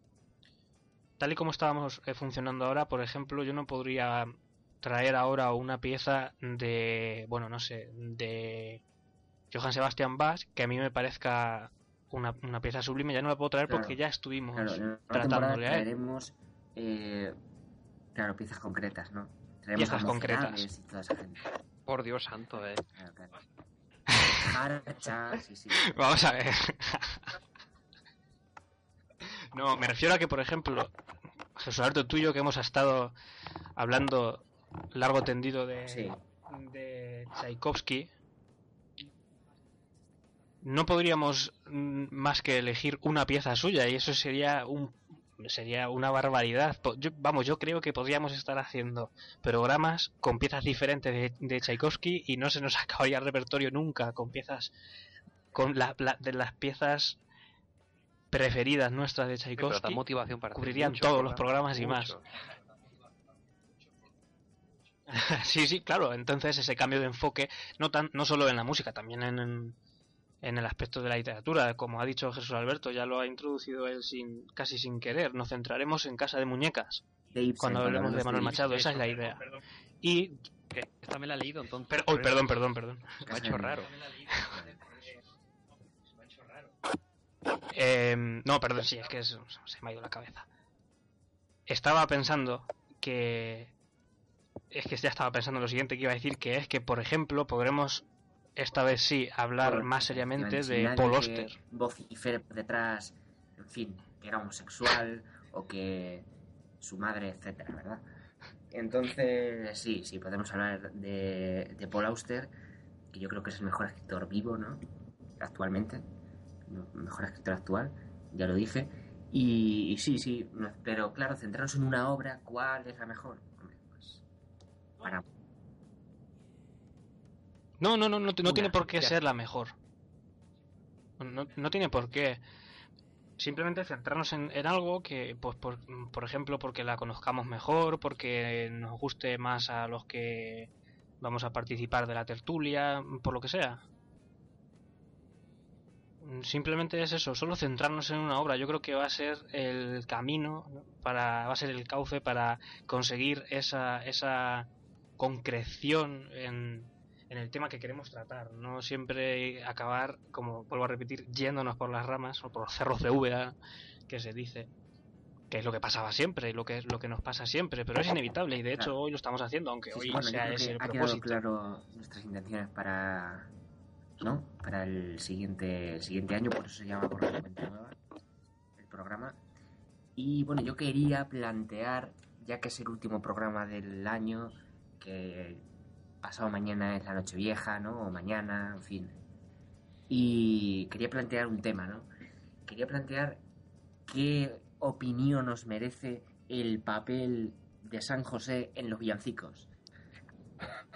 Tal y como estábamos eh, funcionando ahora, por ejemplo, yo no podría traer ahora una pieza de, bueno, no sé, de Johann Sebastian Bach, que a mí me parezca una, una pieza sublime, ya no la puedo traer Claro. porque ya estuvimos Claro, tratándole a él. traeremos, eh, claro, piezas concretas, ¿no? Traeremos Piezas concretas. Y toda esa gente. por Dios santo, ¿eh? Claro, sí, sí. Vamos a ver. no, me refiero a que, por ejemplo, Jesús Alberto, tú y yo que hemos estado hablando largo tendido de, Sí. de Tchaikovsky, no podríamos mm, más que elegir una pieza suya y eso sería un sería una barbaridad. Yo- vamos, yo creo que podríamos estar haciendo programas con piezas diferentes de, de Tchaikovsky y no se nos acabaría el repertorio nunca con piezas con la, la- de las piezas preferidas nuestras de Sí, Tchaikovsky. motivación para cubrirían todos los programas y más. sí, sí, claro. Entonces ese cambio de enfoque, no tan, no solo en la música, también en, en, en el aspecto de la literatura, como ha dicho Jesús Alberto, ya lo ha introducido él sin, casi sin querer. Nos centraremos en Casa de Muñecas De Ibsen, cuando hablemos de Manuel Machado. Esa es la idea. Y, Que esta me la he leído entonces. per- por uy, eso perdón, perdón, perdón. Me ha hecho raro. Eh, no, perdón, sí, es que es- se me ha ido la cabeza. Estaba pensando que. Es que ya estaba pensando en lo siguiente que iba a decir, que es que, por ejemplo, podremos, esta vez sí, hablar más seriamente de Paul Oster. vocifere detrás, en fin, que era homosexual o que su madre, etcétera, ¿verdad? Entonces, sí, sí, podemos hablar de, de Paul Auster, que yo creo que es el mejor escritor vivo, ¿no? Actualmente, el mejor escritor actual, ya lo dije. Y, y sí, sí, no- pero claro, centrarnos en una obra, ¿cuál es la mejor? Hombre, pues, para No, no, no, no, no Una, tiene por qué ya. ser la mejor. No, no tiene por qué. Simplemente centrarnos en, en algo que, pues, por, por ejemplo, porque la conozcamos mejor, porque nos guste más a los que vamos a participar de la tertulia, por lo que sea. Simplemente es eso, solo centrarnos en una obra. Yo creo que va a ser el camino para, va a ser el cauce para conseguir esa, esa concreción en, en el tema que queremos tratar. No siempre acabar, como vuelvo a repetir, yéndonos por las ramas o por los cerros de Úbeda, que se dice, que es lo que pasaba siempre, lo que es lo que nos pasa siempre, pero es inevitable y de hecho Claro. hoy lo estamos haciendo, aunque Sí, hoy bueno, sea ese el ha quedado propósito. claro nuestras intenciones para no para el siguiente el siguiente año por eso se llama correctamente nueva el programa y bueno yo quería plantear ya que es el último programa del año que pasado mañana es la noche vieja no o mañana en fin y quería plantear un tema no quería plantear qué opinión nos merece el papel de San José en los villancicos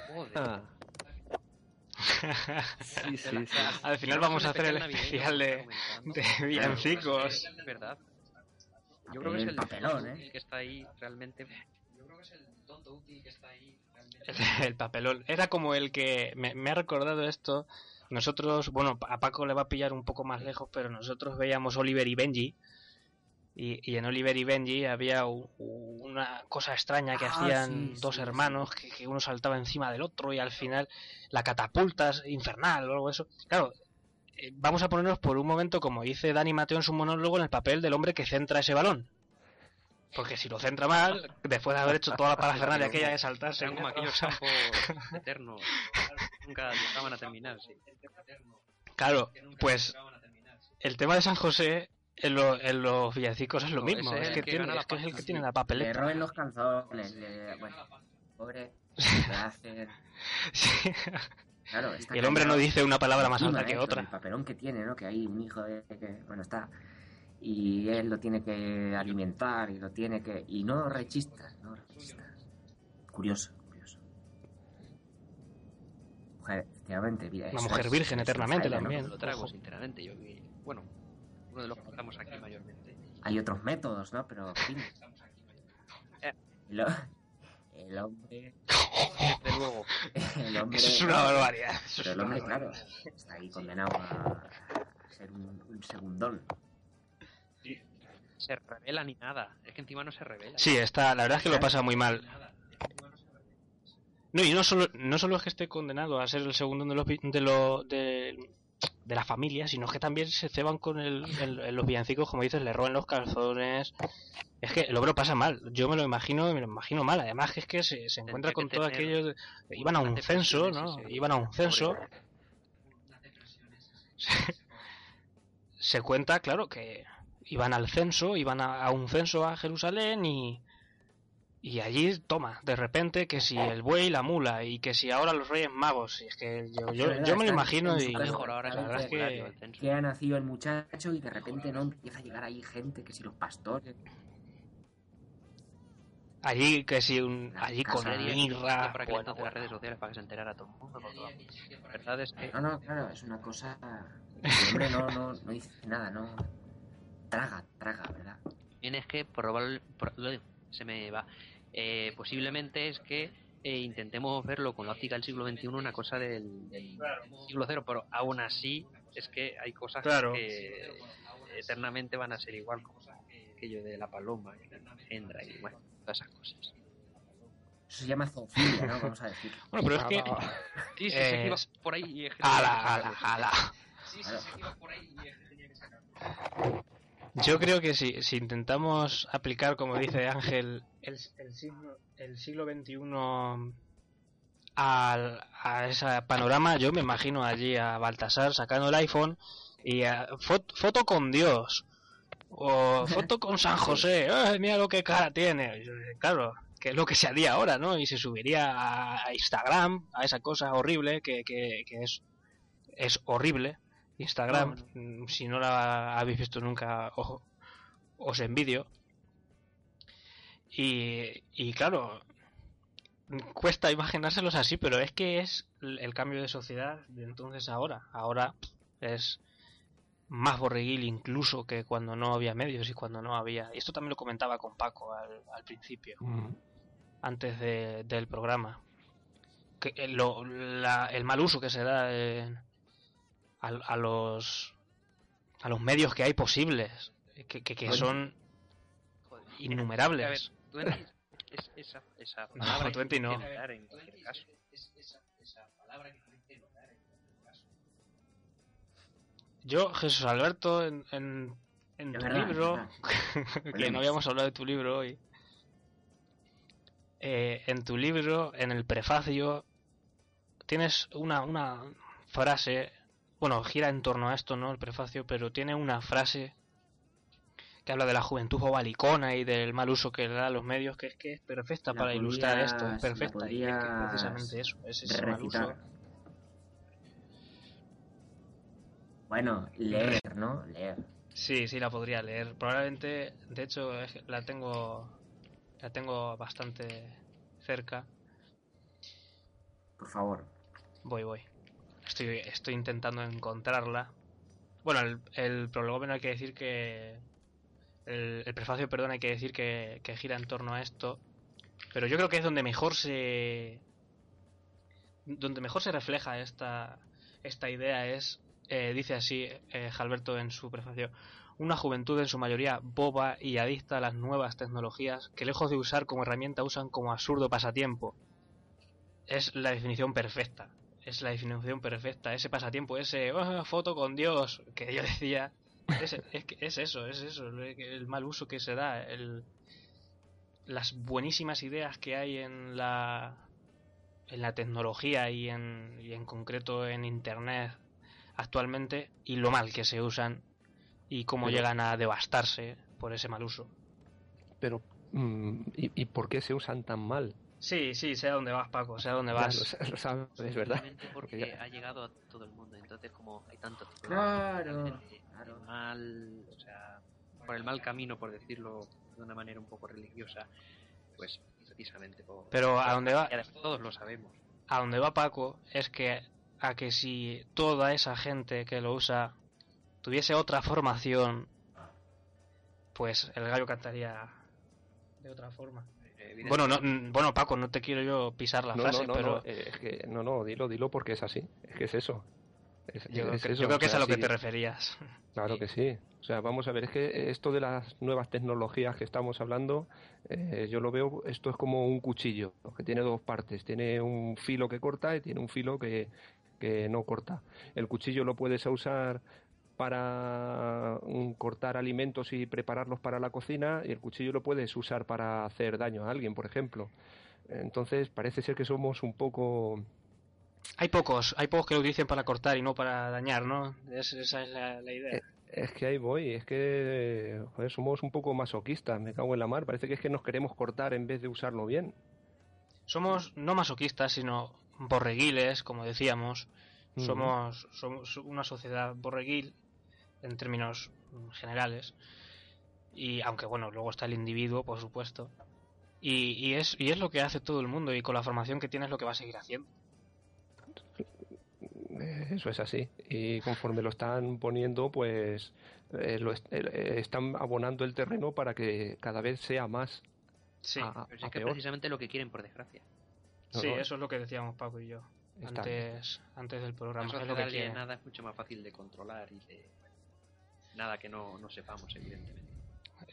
Joder. Ah, sí, sí, sí. Al final vamos a hacer el especial de, de villancicos. Verdad. Yo creo que es El el papelón, tonto ¿eh? que está ahí realmente. Yo creo que es el tonto útil que está ahí realmente. El, el papelón. Era como el que me, me ha recordado esto. Nosotros, bueno, a Paco le va a pillar un poco más lejos, pero nosotros veíamos Oliver y Benji. Y, y en Oliver y Benji había u- u- una cosa extraña que Ah, hacían sí, dos sí, hermanos, que, que uno saltaba encima del otro y al final la catapulta es infernal o algo eso. Claro, eh, vamos a ponernos por un momento, como dice Dani Mateo en su monólogo, en el papel del hombre que centra ese balón. Porque si lo centra mal, después de haber hecho toda la parafernalia aquella de saltarse, Eran como aquellos campos eternos. Nunca llegaban a terminar, sí. Claro, pues el tema de San José en, lo- en los villancicos es lo No, mismo. es el que, que tiene, es, que es el que tiene la Le papeleta. roben los calzones, le... bueno, pobre, le. Sí. Claro, Y el hombre no dice una palabra más alta que otra. El papelón que tiene, ¿no? Que hay un hijo de... que, bueno, está... Y él lo tiene que alimentar y lo tiene que... Y no rechistas, no rechistas. Curioso, curioso. Mujer, efectivamente, mira, Una mujer es- virgen es eternamente también. Lo trago, Ojo. sinceramente. Yo, bueno, uno de los que estamos aquí mayormente. Hay otros métodos, ¿no? Pero, en fin. Eh. El, el hombre... De luego, El hombre Eso es una barbaridad. eso Pero el hombre, claro, está ahí condenado a, a ser un, un segundón. Se revela ni nada. Es que encima no se revela. Sí, está, la verdad es que lo pasa muy mal. No, y no solo, no solo es que esté condenado a ser el segundo de los, de, lo- de, de la familia, sino que también se ceban con el, los villancicos, como dices, le roban los calzones. Es que el hombre pasa mal. Yo me lo imagino, me lo imagino mal. Además que es que se, se encuentra con que todo tener aquello. de- iban a un censo, ¿no? Iban a un censo. se cuenta, claro, que iban al censo, iban a, a un censo a Jerusalén y, y allí, toma, de repente que si el buey, la mula y que si ahora los reyes magos, y es que yo, yo, Es verdad, yo me lo imagino y Mejor ahora es la verdad es que ha nacido el muchacho y de repente no empieza a llegar ahí gente, que si los pastores, Allí que si un, allí casa con mirra, para que bueno, las redes sociales para que se enterara todo el mundo. la verdad es que No, no, claro, es una cosa. El hombre no, no, no dice nada, no. Traga, traga, ¿verdad? Bien, es que probable, pro- se me va. Eh, posiblemente es que eh, intentemos verlo con la óptica del siglo XXI una cosa del, del siglo cero, pero aún así es que hay cosas Claro. que eternamente van a ser igual, como aquello de la paloma, y la engendra y bueno, todas esas cosas. Eso se llama zoofilia, ¿no? Vamos a decir. bueno, pero es Ah, que... va. Sí, sí, Eh, sí, iba por ahí y es que- Ala, ala, ala. Sí, sí, iba por ahí y es que tenía que sacar. Yo creo que si, si intentamos aplicar, como dice Ángel, el, el siglo, el siglo XXI al, a ese panorama, yo me imagino allí a Baltasar sacando el iPhone y a- fot- foto con Dios o foto con San José, ¡ay, mira lo que cara tiene! Claro, que es lo que se haría ahora, ¿no? Y se subiría a a Instagram, a esa cosa horrible que, que, que es, es horrible. Instagram, mm, si no la habéis visto nunca, ojo, os envidio. Y, y claro, cuesta imaginárselos así, pero es que es el cambio de sociedad de entonces a ahora. Ahora es más borreguil incluso que cuando no había medios y cuando no había... Y esto también lo comentaba con Paco al, al principio Mm. antes de- del programa. Que eh, lo- la- el mal uso que se da en- a, a los a los medios que hay posibles, que, que- son Joder. innumerables. A ver, Twenty es esa, esa No, palabra Twenty no. que emplear en cualquier caso. Yo, Jesús Alberto, en, en, en Es tu verdad, es libro, verdad. que no habíamos hablado de tu libro hoy, eh, en tu libro, en el prefacio, tienes una, una frase, bueno, gira en torno a esto, ¿no? El prefacio, pero tiene una frase que habla de la juventud bobalicona y del mal uso que le da a los medios, que es que es perfecta La para ilustrar esto, es perfecta, y es que precisamente eso, es ese mal uso. Bueno, leer, ¿no? Leer. Sí, sí, la podría leer. Probablemente, de hecho, la tengo, la tengo bastante cerca. Por favor. Voy, voy. Estoy, estoy intentando encontrarla. Bueno, el, el hay que decir que... El, prefacio, perdón, hay que decir que, que gira en torno a esto. Pero yo creo que es donde mejor se... Donde mejor se refleja esta, esta idea es... eh, dice así eh, Jalberto en su prefacio. Una juventud en su mayoría boba y adicta a las nuevas tecnologías que lejos de usar como herramienta usan como absurdo pasatiempo es la definición perfecta. Es la definición perfecta. Ese pasatiempo, ese "Oh, foto con Dios que yo decía. Es, es, eso, es eso. El, mal uso que se da. El, las buenísimas ideas que hay en la, en la tecnología y en, y en concreto en Internet actualmente y lo mal que se usan y cómo Pero- llegan a devastarse por ese mal uso. Pero, mm, ¿y, y por qué se usan tan mal? Sí, sí, sé a dónde vas, Paco, sé a dónde Ya vas. lo, sa- lo sabes, es verdad. Porque ya- ha llegado a todo el mundo. Entonces, como hay tanto Claro, mal, o sea, por el mal camino, por decirlo de una manera un poco religiosa, pues precisamente por. Pero a dónde va, todos lo sabemos. a donde va Paco es que a que si toda esa gente que lo usa tuviese otra formación, pues el gallo cantaría de otra forma. Bueno, no, bueno Paco, no te quiero yo pisar la No, frase, no, no, pero no, eh, es que, no, no, dilo, dilo porque es así. Es que es eso. Es- yo, es creo- eso, yo creo o que es a lo que te referías. Claro que sí. O sea, vamos a ver, es que esto de las nuevas tecnologías que estamos hablando, eh, yo lo veo, esto es como un cuchillo, que tiene dos partes. Tiene un filo que corta y tiene un filo que, que no corta. El cuchillo lo puedes usar para mm, cortar alimentos y prepararlos para la cocina y el cuchillo lo puedes usar para hacer daño a alguien, por ejemplo. Entonces parece ser que somos un poco Hay pocos, hay pocos que lo utilicen para cortar y no para dañar, ¿no? Es- esa es la, la idea. Eh, Es que ahí voy, es que joder, somos un poco masoquistas, me cago en la mar. Parece que es que nos queremos cortar en vez de usarlo bien. Somos no masoquistas, sino borreguiles, como decíamos. Somos, somos una sociedad borreguil en términos generales. Y aunque bueno, luego está el individuo, por supuesto. Y, y es, y es lo que hace todo el mundo y con la formación que tiene es lo que va a seguir haciendo. Eh, Eso es así. Y conforme lo están poniendo, pues eh, lo est- eh, están abonando el terreno para que cada vez sea más Sí, a, Pero si a es que peor. precisamente lo que quieren, por desgracia. No, sí, no, eso es lo que decíamos Paco y yo está- antes, antes del La programa. Es lo sociedad que quieren. alienada es mucho más fácil de controlar y de... Nada que no, no sepamos, evidentemente.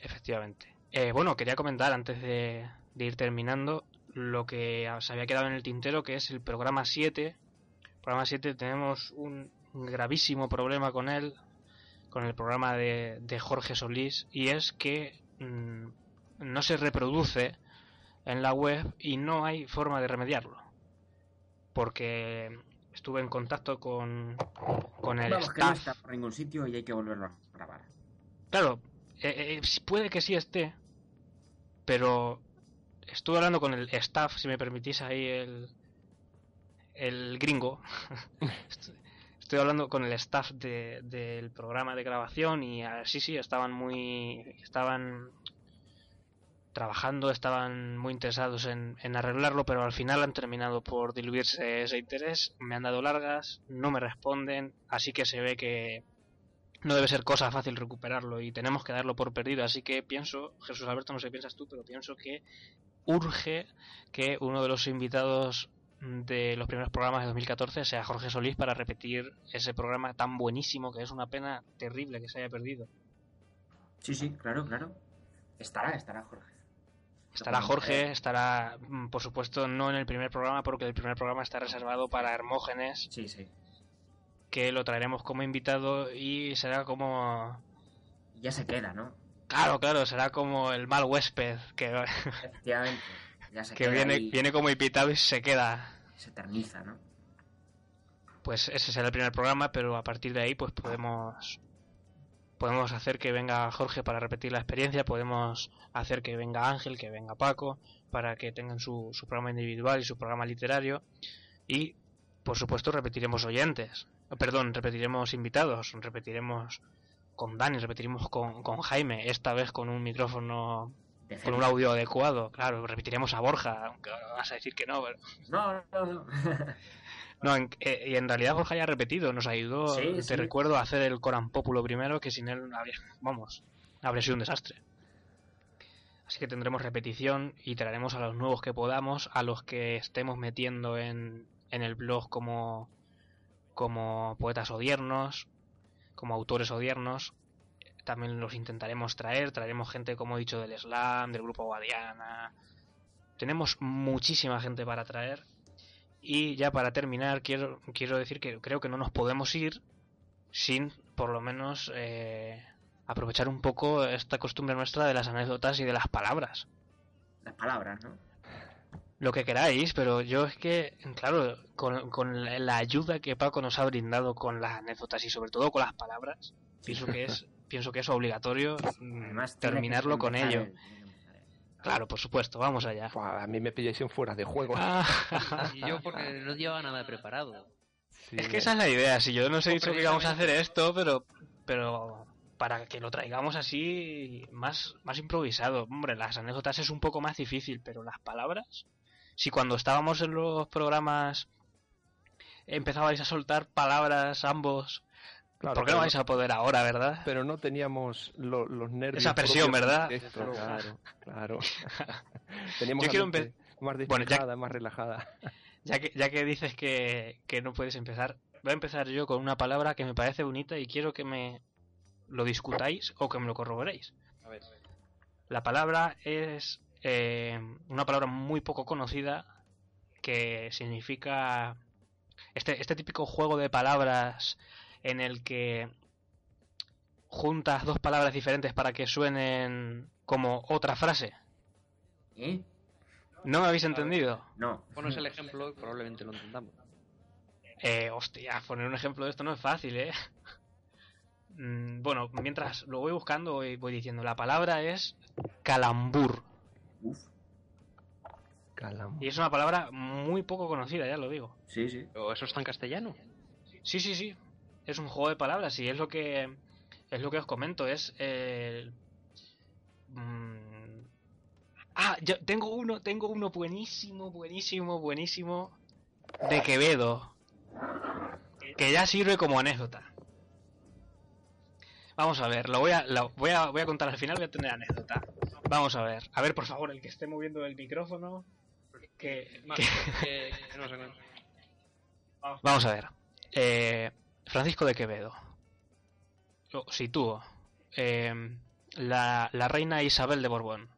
Efectivamente. Eh, bueno, quería comentar antes de, de ir terminando lo que se había quedado en el tintero, que es el programa 7. Programa 7 tenemos un gravísimo problema con él, con el programa de, de Jorge Solís, y es que mm, no se reproduce en la web y no hay forma de remediarlo. Porque estuve en contacto con, con el Vamos, que no staff. está por ningún sitio y hay que volverlo a grabar. Claro, eh, eh, puede que sí esté, pero estuve hablando con el staff, si me permitís ahí el, el gringo. Estoy- hablando con el staff de- del programa de grabación y ah, sí, sí, estaban muy... estaban trabajando, estaban muy interesados en, en arreglarlo, pero al final han terminado por diluirse ese interés, me han dado largas, no me responden, así que se ve que no debe ser cosa fácil recuperarlo y tenemos que darlo por perdido, así que pienso, Jesús Alberto, no sé qué piensas tú, pero pienso que urge que uno de los invitados de los primeros programas de 2014 sea Jorge Solís para repetir ese programa tan buenísimo que es una pena terrible que se haya perdido. Sí, sí, claro, claro. Estará, estará Jorge. Estará Jorge, estará, mm, por supuesto, no en el primer programa, porque el primer programa está reservado para Hermógenes, Sí, sí. que lo traeremos como invitado y será como... Ya se queda, ¿no? Claro, claro, será como el mal huésped, que, Efectivamente. Ya se que queda viene, viene como invitado y se queda. se eterniza, ¿no? Pues ese será el primer programa, pero a partir de ahí pues podemos podemos hacer que venga Jorge para repetir la experiencia, podemos hacer que venga Ángel, que venga Paco, para que tengan su, su programa individual y su programa literario. Y por supuesto repetiremos oyentes, perdón, repetiremos invitados, repetiremos con Dani, repetiremos con, con Jaime, esta vez con un micrófono, con un audio adecuado, claro, repetiremos a Borja, aunque vas a decir que no, pero... No, no, no. No, en, eh, y en realidad Borja ya ha repetido, nos ayudó, Sí, te sí. recuerdo, a hacer el Coran Populo primero, que sin él, habría, vamos, habría sido un desastre. Así que tendremos repetición y traeremos a los nuevos que podamos, a los que estemos metiendo en, en el blog como, como poetas odiernos, como autores odiernos. También los intentaremos traer, traeremos gente, como he dicho, del Slam, del grupo Guadiana. Tenemos muchísima gente para traer. Y ya para terminar, quiero, quiero decir que creo que no nos podemos ir sin, por lo menos, eh, aprovechar un poco esta costumbre nuestra de las anécdotas y de las palabras. Las palabras, ¿no? Lo que queráis, pero yo es que, claro, con, con la ayuda que Paco nos ha brindado con las anécdotas y sobre todo con las palabras, pienso que es, pienso que es obligatorio Además, terminarlo con ello tiene que empezar él. Claro, por supuesto, vamos allá. A mí me pilláis en fuera de juego. Y yo porque no llevaba nada preparado. Sí, Es que esa es la idea, si yo no os he dicho que íbamos a hacer esto, pero pero para que lo traigamos así más, más improvisado. Hombre, las anécdotas es un poco más difícil, pero las palabras, si cuando estábamos en los programas empezabais a soltar palabras ambos, claro, ¿por qué no pero vais a poder ahora, verdad? Pero no teníamos lo- los nervios. Esa presión, ¿verdad? directo, Claro, claro. teníamos Yo quiero mente más Bueno, ya- más relajada. Ya que, ya que dices que, que no puedes empezar, voy a empezar yo con una palabra que me parece bonita y quiero que me lo discutáis o que me lo corroboréis. A ver. La palabra es eh, una palabra muy poco conocida que significa este, este típico juego de palabras en el que juntas dos palabras diferentes para que suenen como otra frase. ¿Eh? ¿No me habéis entendido? No. Ponos el ejemplo y probablemente lo entendamos. Eh, hostia, poner un ejemplo de esto no es fácil, ¿eh? Mm, Bueno, mientras lo voy buscando voy, voy diciendo, la palabra es calambur. Uf. Calamo. Y es una palabra muy poco conocida, ya lo digo. Sí, sí. ¿O eso está en castellano? Sí, sí, sí. Es un juego de palabras y es lo que es lo que os comento. Es eh, mm, Ah, yo tengo uno, tengo uno buenísimo, buenísimo, buenísimo de Quevedo. Que ya sirve como anécdota. Vamos a ver, lo voy a, lo voy a, voy a contar al final, voy a tener anécdota. Vamos a ver. A ver, por favor, el que esté moviendo el micrófono. Que, que- Vamos a ver. Eh, Francisco de Quevedo. Lo sitúo. Eh, la, la reina Isabel de Borbón.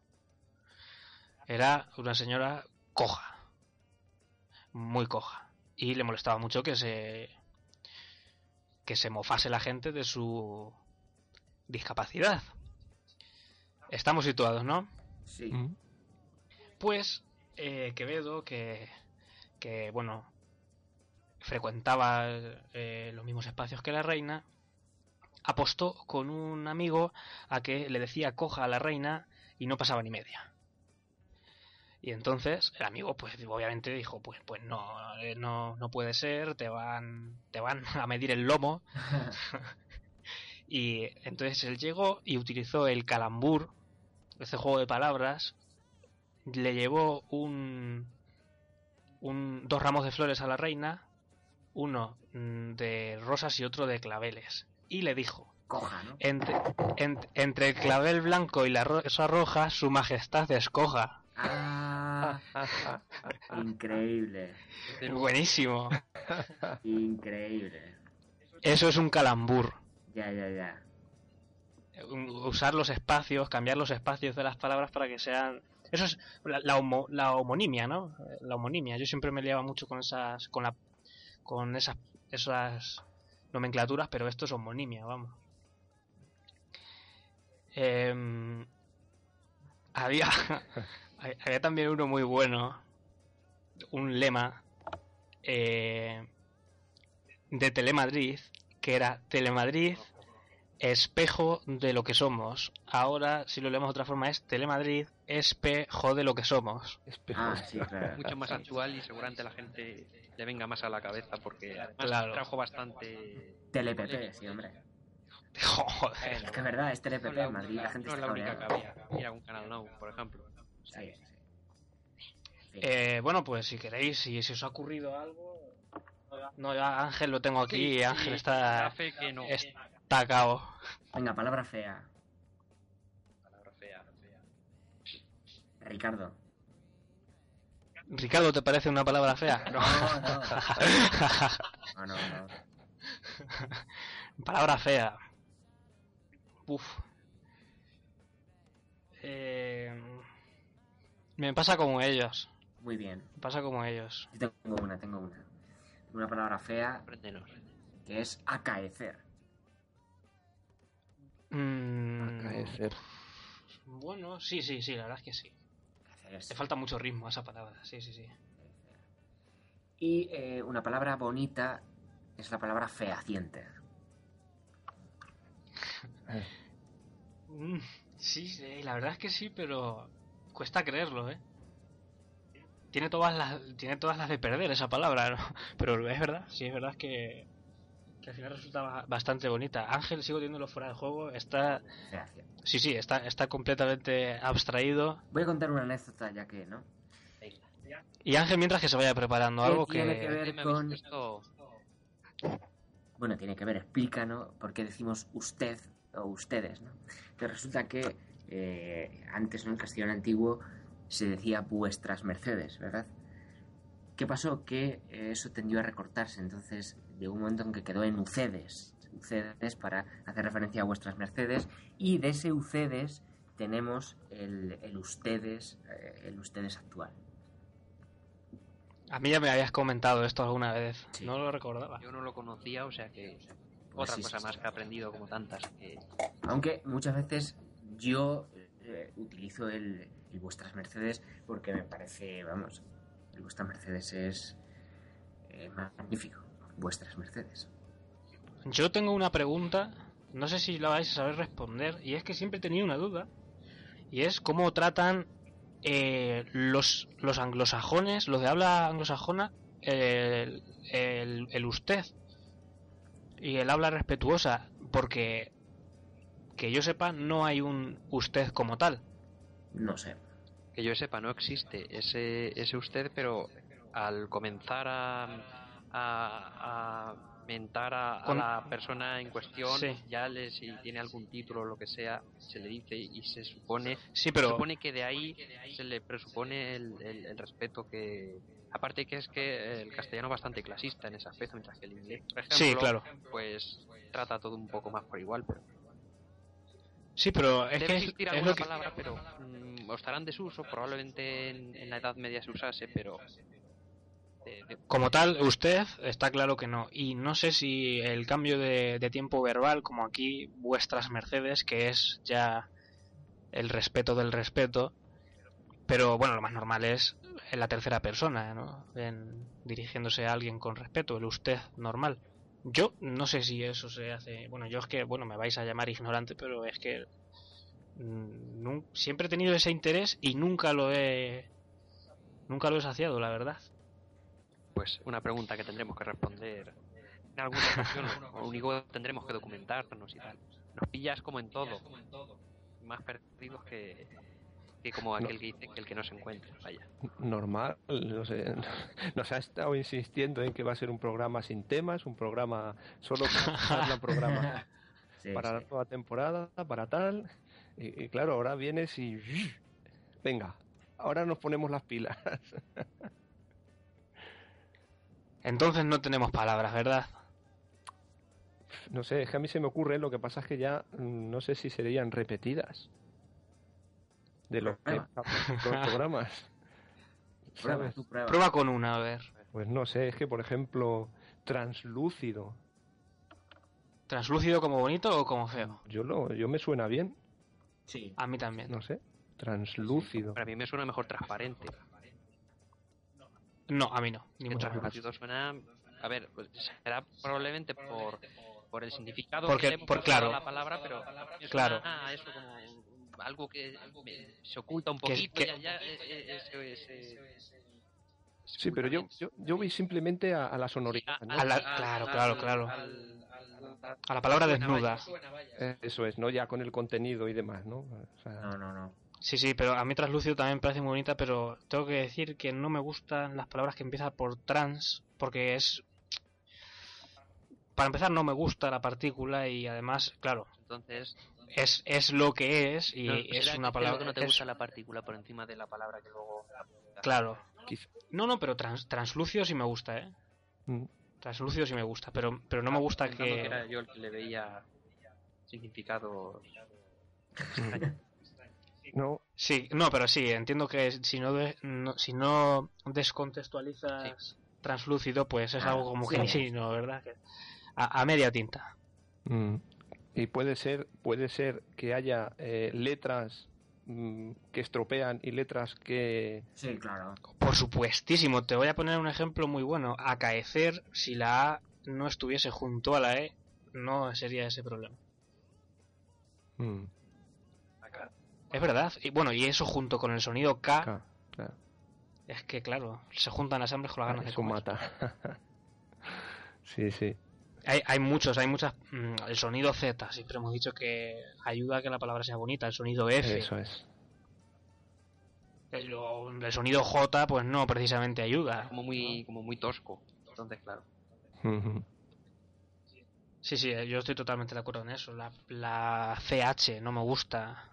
Era una señora coja. Muy coja. Y le molestaba mucho que se. que se mofase la gente de su discapacidad. Estamos situados, ¿no? Sí. Pues eh, Quevedo, que, que bueno, frecuentaba eh, los mismos espacios que la reina, apostó con un amigo a que le decía coja a la reina y no pasaba ni media. Y entonces el amigo, pues obviamente dijo, pues, pues no, eh, no, no puede ser, te van, te van a medir el lomo. y entonces él llegó y utilizó el calambur, este juego de palabras, le llevó un, un dos ramos de flores a la reina, uno mm, de rosas y otro de claveles, y le dijo, Coja, ¿no? entre, ent- entre el clavel blanco y la rosa roja, su majestad escoja. Ah, increíble. Buenísimo. Increíble. Eso es un calambur. Ya, ya, ya. Usar los espacios, cambiar los espacios de las palabras para que sean... Eso es la, la homo- la homonimia, ¿no? La homonimia. Yo siempre me liaba mucho con esas... con la con esas, esas nomenclaturas, pero esto es homonimia, vamos. Em, había, había también uno muy bueno, un lema eh, de Telemadrid, que era Telemadrid, espejo de lo que somos. Ahora, si lo leemos de otra forma, es Telemadrid, espejo de lo que somos. Espejos. Ah, sí, claro. mucho más actual y seguramente la gente le venga más a la cabeza porque además Claro. trajo bastante Telepp, sí, hombre. Joder. Es que es verdad, es Telepp, no en Madrid la gente no es está la única que había era un canal no por ejemplo Sí, sí, sí. Eh, bueno, pues si queréis, si, si os ha ocurrido algo... No, ya Ángel lo tengo aquí, Sí, Ángel sí, está, fe que no está a cabo. Venga, palabra fea. palabra fea, fea. Ricardo. Ricardo, ¿te parece una palabra fea? No, no. No, no, no. Palabra fea. Uf. Eh, me pasa como ellos. Muy bien. Me pasa como ellos. Yo tengo una, tengo una. Una palabra fea que es acaecer. Mm, Acaecer. bueno, sí, sí, sí, la verdad es que sí. Le falta mucho ritmo a esa palabra. Sí, sí, sí. Y eh, una palabra bonita es la palabra fehaciente. Mm, sí, sí, la verdad es que sí, pero cuesta creerlo, ¿eh? Tiene todas las, tiene todas las de perder esa palabra, ¿no? Pero es verdad, sí, es verdad que, que al final resulta ba- bastante bonita. Ángel, sigo teniéndolo fuera de juego, está... Fehaciente. Sí, sí, está, está completamente abstraído. Voy a contar una anécdota ya que, ¿no? Y Ángel, mientras que se vaya preparando ¿Qué algo tiene que... que ver? ¿Qué me habéis con-? Bueno, tiene que ver, explícanos por qué decimos usted o ustedes, ¿no? Que resulta que eh, antes, ¿no? En castellano antiguo se decía vuestras mercedes, ¿verdad? ¿Qué pasó? Que eh, eso tendió a recortarse, entonces llegó un momento en que quedó en ucedes, ucedes para hacer referencia a vuestras mercedes, y de ese ucedes tenemos el, el ustedes, eh, el ustedes actual. A mí ya me habías comentado esto alguna vez, Sí. no lo recordaba. yo no lo conocía o sea que Pues otra sí, cosa sí, más sí. que he aprendido como tantas que Aunque muchas veces yo eh, utilizo el, el vuestras mercedes porque me parece, vamos, el vuestras mercedes es eh, magnífico. Vuestras mercedes. Yo tengo una pregunta, no sé si la vais a saber responder, y es que siempre he tenido una duda, y es cómo tratan eh, los, los anglosajones, los de habla anglosajona, el, el, el usted y el habla respetuosa, porque que yo sepa no hay un usted como tal. No sé. que yo sepa, no existe ese, ese usted, pero al comenzar a, a, a mentar a, la persona en cuestión, Sí. ya le, si tiene algún título o lo que sea, se le dice y se supone, Sí, se supone que de ahí se le presupone el, el- el respeto que... Aparte que es que el castellano es bastante clasista en ese aspecto, mientras que el inglés, por ejemplo, Sí, claro. pues trata todo un poco más por igual, pero sí, pero es Debe que es, existir es alguna lo que palabra, pero mm, o estará en desuso, probablemente en, en la Edad Media se usase, pero como tal, usted está claro que no. Y no sé si el cambio de, tiempo verbal, como aquí vuestras mercedes, que es ya el respeto del respeto, pero bueno, lo más normal es en la tercera persona, ¿no? En, dirigiéndose a alguien con respeto, el usted normal. Yo no sé si eso se hace. Bueno, yo es que, bueno, me vais a llamar ignorante, pero es que mm, siempre he tenido ese interés y nunca lo he nunca lo he saciado, la verdad. Pues una pregunta que tendremos que responder en alguna ocasión, o único tendremos que documentarnos y tal. Nos pillas como en todo, más perdidos que, que como aquel que dice que el que no se encuentra, vaya. Normal, no sé. Nos ha estado insistiendo en que va a ser un programa sin temas, un programa solo para un programa Sí, para sí. nueva temporada, para tal. Y, y claro, ahora vienes y. Venga, ahora nos ponemos las pilas. Entonces no tenemos palabras, ¿verdad? No sé, es que a mí se me ocurre, lo que pasa es que ya mm, no sé si serían repetidas de los, que- los programas. Prueba, ¿Sabes? tú prueba. Prueba con una, a ver. Pues no sé, es que por ejemplo, translúcido. ¿Translúcido como bonito o como feo? Yo lo, yo me suena bien, Sí. A mí también. no sé. Translúcido. Para mí me suena mejor transparente. No, a mí no. Ni mucho menos. suena... A ver, pues será probablemente por, por el significado Porque- que le hemos por- claro. la palabra, pero Claro. a eso como algo que se oculta un poquito que- ya, ya, eh, eh, ese- ese- ese Sí, pero yo, yo, yo voy simplemente a, a la sonoridad. ¿no? A la- claro, claro, claro. A la palabra suena, desnuda. Eh, Eso es, ¿no? Ya con el contenido y demás, ¿no? O sea, No, no, no. Sí, sí, pero a mí translúcido también me parece muy bonita, pero tengo que decir que no me gustan las palabras que empiezan por trans, porque es... Para empezar, no me gusta la partícula y además, claro, Entonces, es, es lo que es y no, es ¿será una que- palabra... que no te es- gusta la partícula por encima de la palabra que luego Claro. No, no, pero trans, translúcido sí me gusta, ¿eh? mm, Translúcido sí me gusta, pero, pero no me gusta Pensando que... era yo el que le veía significados no, Sí, no, pero sí, entiendo que si no, de- no- si no descontextualizas translúcido, pues es Ah, algo como sí. que sí, ¿no? ¿Verdad? Que- A, a media tinta. mm. y puede ser, puede ser que haya eh, letras mm, que estropean y letras que Sí, claro. Por supuestísimo, te voy a poner un ejemplo muy bueno. Acaecer, si la A no estuviese junto a la E, no sería ese problema. mm, Es verdad. Y bueno, y eso junto con el sonido K, claro, es que claro, se juntan las hambres con las ganas de eso comer. mata. sí, sí. Hay, hay muchos, hay muchas. mm, El sonido Z, siempre hemos dicho que ayuda a que la palabra sea bonita. El sonido F, Eso es. el, el sonido J, pues no precisamente ayuda. como muy como muy tosco. Entonces, claro. Sí, sí, yo estoy totalmente de acuerdo en eso. La, la CH no me gusta.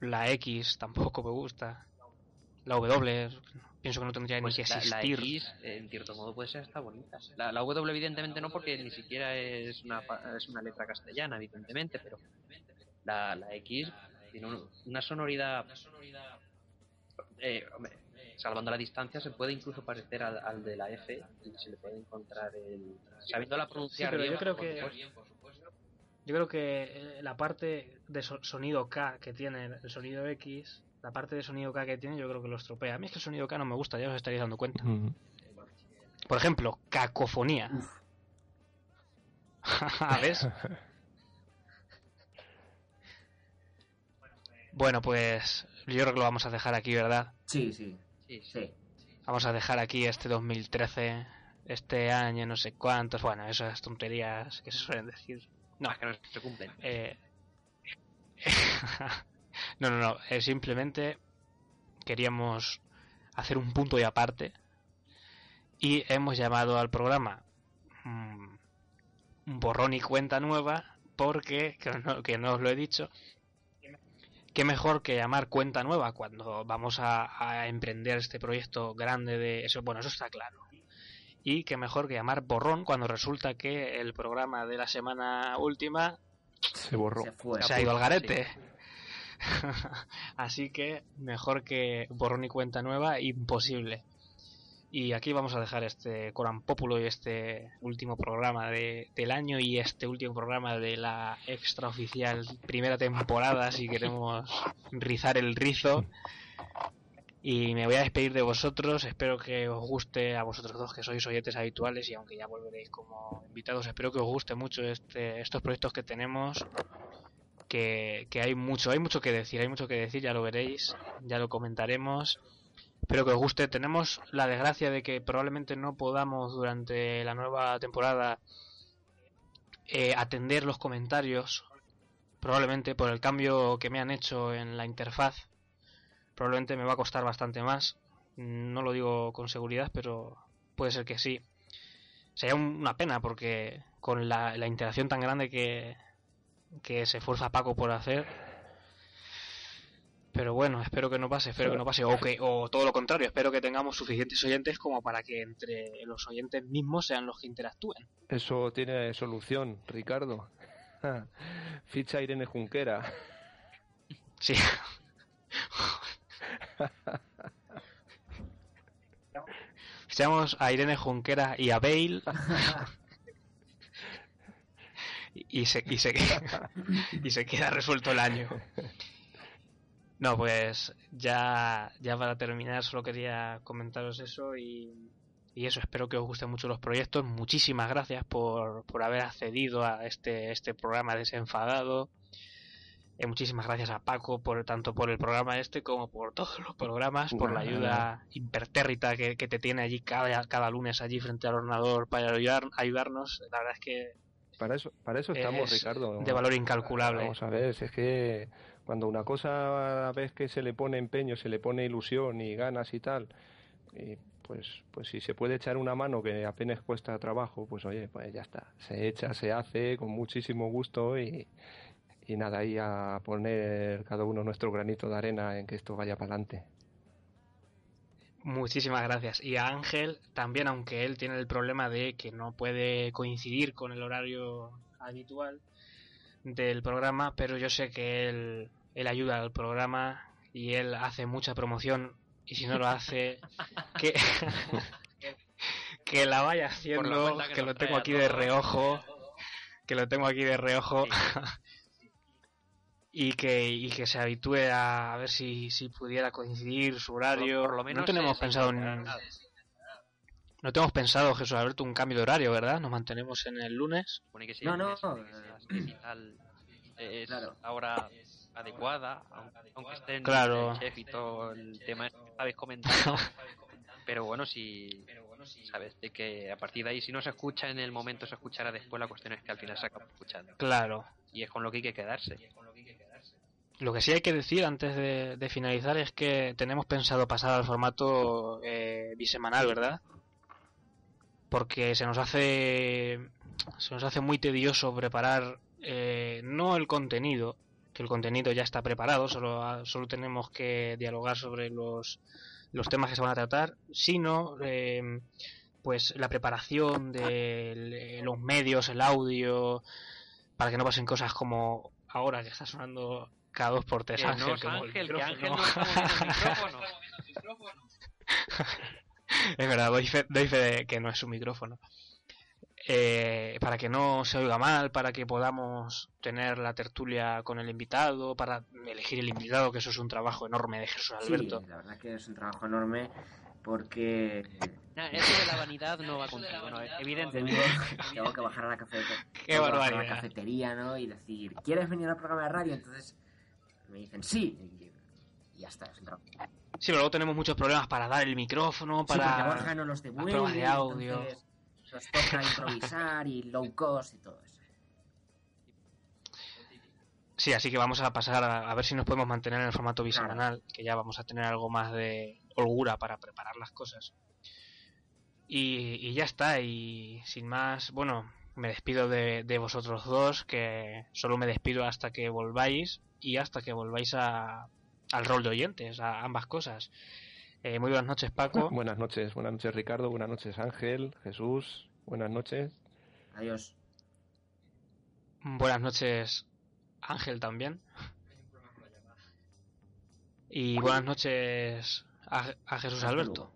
La X tampoco me gusta. La W pienso que no tendría Pues ni que la, la existir. X, en cierto modo, puede ser hasta bonita. La, la W, evidentemente, no, porque ni siquiera es una, pa- es una letra castellana, evidentemente, pero la, la X tiene un- una sonoridad. Eh, hombre, salvando la distancia, se puede incluso parecer al, al de la F y se le puede encontrar el. Sabiéndola pronunciar pero bien, yo creo que-. Yo creo que eh, la parte de so- sonido K que tiene el sonido X, la parte de sonido K que tiene, yo creo que lo estropea. A mí es que el sonido K no me gusta, ya os estaréis dando cuenta. Por ejemplo, cacofonía. ¿Ves? Bueno, pues yo creo que lo vamos a dejar aquí, ¿verdad? Sí, sí, Sí, sí. sí. Vamos a dejar aquí este 2013, este año, no sé cuántos, bueno, esas tonterías que se suelen decir. No, que no se cumplen. eh, No, no, no. eh, simplemente queríamos hacer un punto y aparte. Y hemos llamado al programa mm, Borrón y Cuenta Nueva porque, que no, que no os lo he dicho, qué mejor que llamar Cuenta Nueva cuando vamos a, a emprender este proyecto grande de eso. Bueno, eso está claro. Y qué mejor que llamar Borrón cuando resulta que el programa de la semana última Se borró. Se fue. se ha ido al garete. Así que mejor que borrón y cuenta nueva, imposible. Y aquí vamos a dejar este Coran Populo y este último programa de- del año y este último programa de la extraoficial primera temporada, si queremos rizar el rizo. Y me voy a despedir de vosotros. Espero que os guste a vosotros dos, que sois oyentes habituales, y aunque ya volveréis como invitados, espero que os guste mucho este, estos proyectos que tenemos que, que hay mucho, hay mucho que decir, hay mucho que decir, ya lo veréis, ya lo comentaremos. Espero que os guste. Tenemos la desgracia de que probablemente no podamos durante la nueva temporada eh, atender los comentarios, probablemente por el cambio que me han hecho en la interfaz. Probablemente me va a costar bastante más. No lo digo con seguridad, pero puede ser que sí. Sería un- una pena porque con la, la interacción tan grande que, que se esfuerza Paco por hacer. Pero bueno, espero que no pase, espero que no pase. O, que, o todo lo contrario, espero que tengamos suficientes oyentes como para que entre los oyentes mismos sean los que interactúen. Eso tiene solución, Ricardo. Ficha Irene Junquera. Sí. Fichamos a Irene Junquera y a Bale. y, se, y, se, y se queda resuelto el año. No, pues ya, ya para terminar solo quería comentaros eso y, y eso, espero que os gusten mucho los proyectos. Muchísimas gracias por, por haber accedido a este, este programa desenfadado. Eh, muchísimas gracias a Paco por tanto por el programa este como por todos los programas, por la ayuda impertérrita que, que te tiene allí cada, cada lunes allí frente al ordenador para ayudar, ayudarnos. La verdad es que Para eso, para eso estamos, es Ricardo. de valor incalculable. Vamos a ver, si es que cuando una cosa ves que se le pone empeño, se le pone ilusión y ganas y tal, y pues, pues si se puede echar una mano que apenas cuesta trabajo, pues oye, pues ya está. Se echa, se hace con muchísimo gusto y, y nada, ahí a poner cada uno nuestro granito de arena en que esto vaya para adelante. Muchísimas gracias. Y a Ángel también, aunque él tiene el problema de que no puede coincidir con el horario habitual del programa, pero yo sé que él, él ayuda al programa y él hace mucha promoción y si no lo hace, que, que la vaya haciendo, que que lo tengo aquí de reojo, que lo tengo aquí de reojo. Sí. y que, y que se habitúe a, a ver si, si pudiera coincidir su horario. Por lo menos no tenemos pensado en, no tenemos pensado, Jesús Alberto, un cambio de horario, ¿verdad? Nos mantenemos en el lunes. supone que sí, No, no, es- eh, es Claro. la hora adecuada, aunque, aunque esté en Claro. el chef y todo el tema este que estabais comentando. pero bueno, si sabes de que a partir de ahí, si no se escucha en el momento, se escuchará después. La cuestión es que al final se acaba escuchando. Claro. Y es con lo que hay que quedarse. Lo que sí hay que decir antes de, finalizar es que tenemos pensado pasar al formato eh, bisemanal, ¿verdad? Porque se nos hace se nos hace muy tedioso preparar eh, no el contenido, que el contenido ya está preparado, solo, solo tenemos que dialogar sobre los, los temas que se van a tratar, sino eh, pues la preparación de los medios, el audio, para que no pasen cosas como ahora que está sonando cada dos por tres Que Ángel, no es el Ángel, que. Ángel no el micrófono. Es verdad, doy fe, doy fe de que no es su micrófono. Eh, para que no se oiga mal, para que podamos tener la tertulia con el invitado, para elegir el invitado, que eso es un trabajo enorme de Jesús Alberto. Sí, la verdad que es un trabajo enorme porque Nah, eso de la vanidad no va contigo, no, tengo, evidentemente. tengo que bajar a la, cafe- Qué a la cafetería ¿no? y decir, ¿quieres venir al programa de radio? Entonces me dicen sí y, ya está. Es. Sí, pero luego tenemos muchos problemas para dar el micrófono, Sí, porque para... Borja no los devuelve, pruebas de audio. nos toca improvisar y low cost y todo eso. Sí, así que vamos a pasar a, ver si nos podemos mantener en el formato bisemanal, que ya vamos a tener algo más de holgura para preparar las cosas. Y, ya está, y sin más, bueno, me despido de, vosotros dos, que solo me despido hasta que volváis y hasta que volváis a, al rol de oyentes, a ambas cosas. Eh, muy buenas noches, Paco. Buenas noches, buenas noches, Ricardo. Buenas noches, Ángel, Jesús. Buenas noches. Adiós. Buenas noches, Ángel también. Y buenas noches a Jesús Alberto.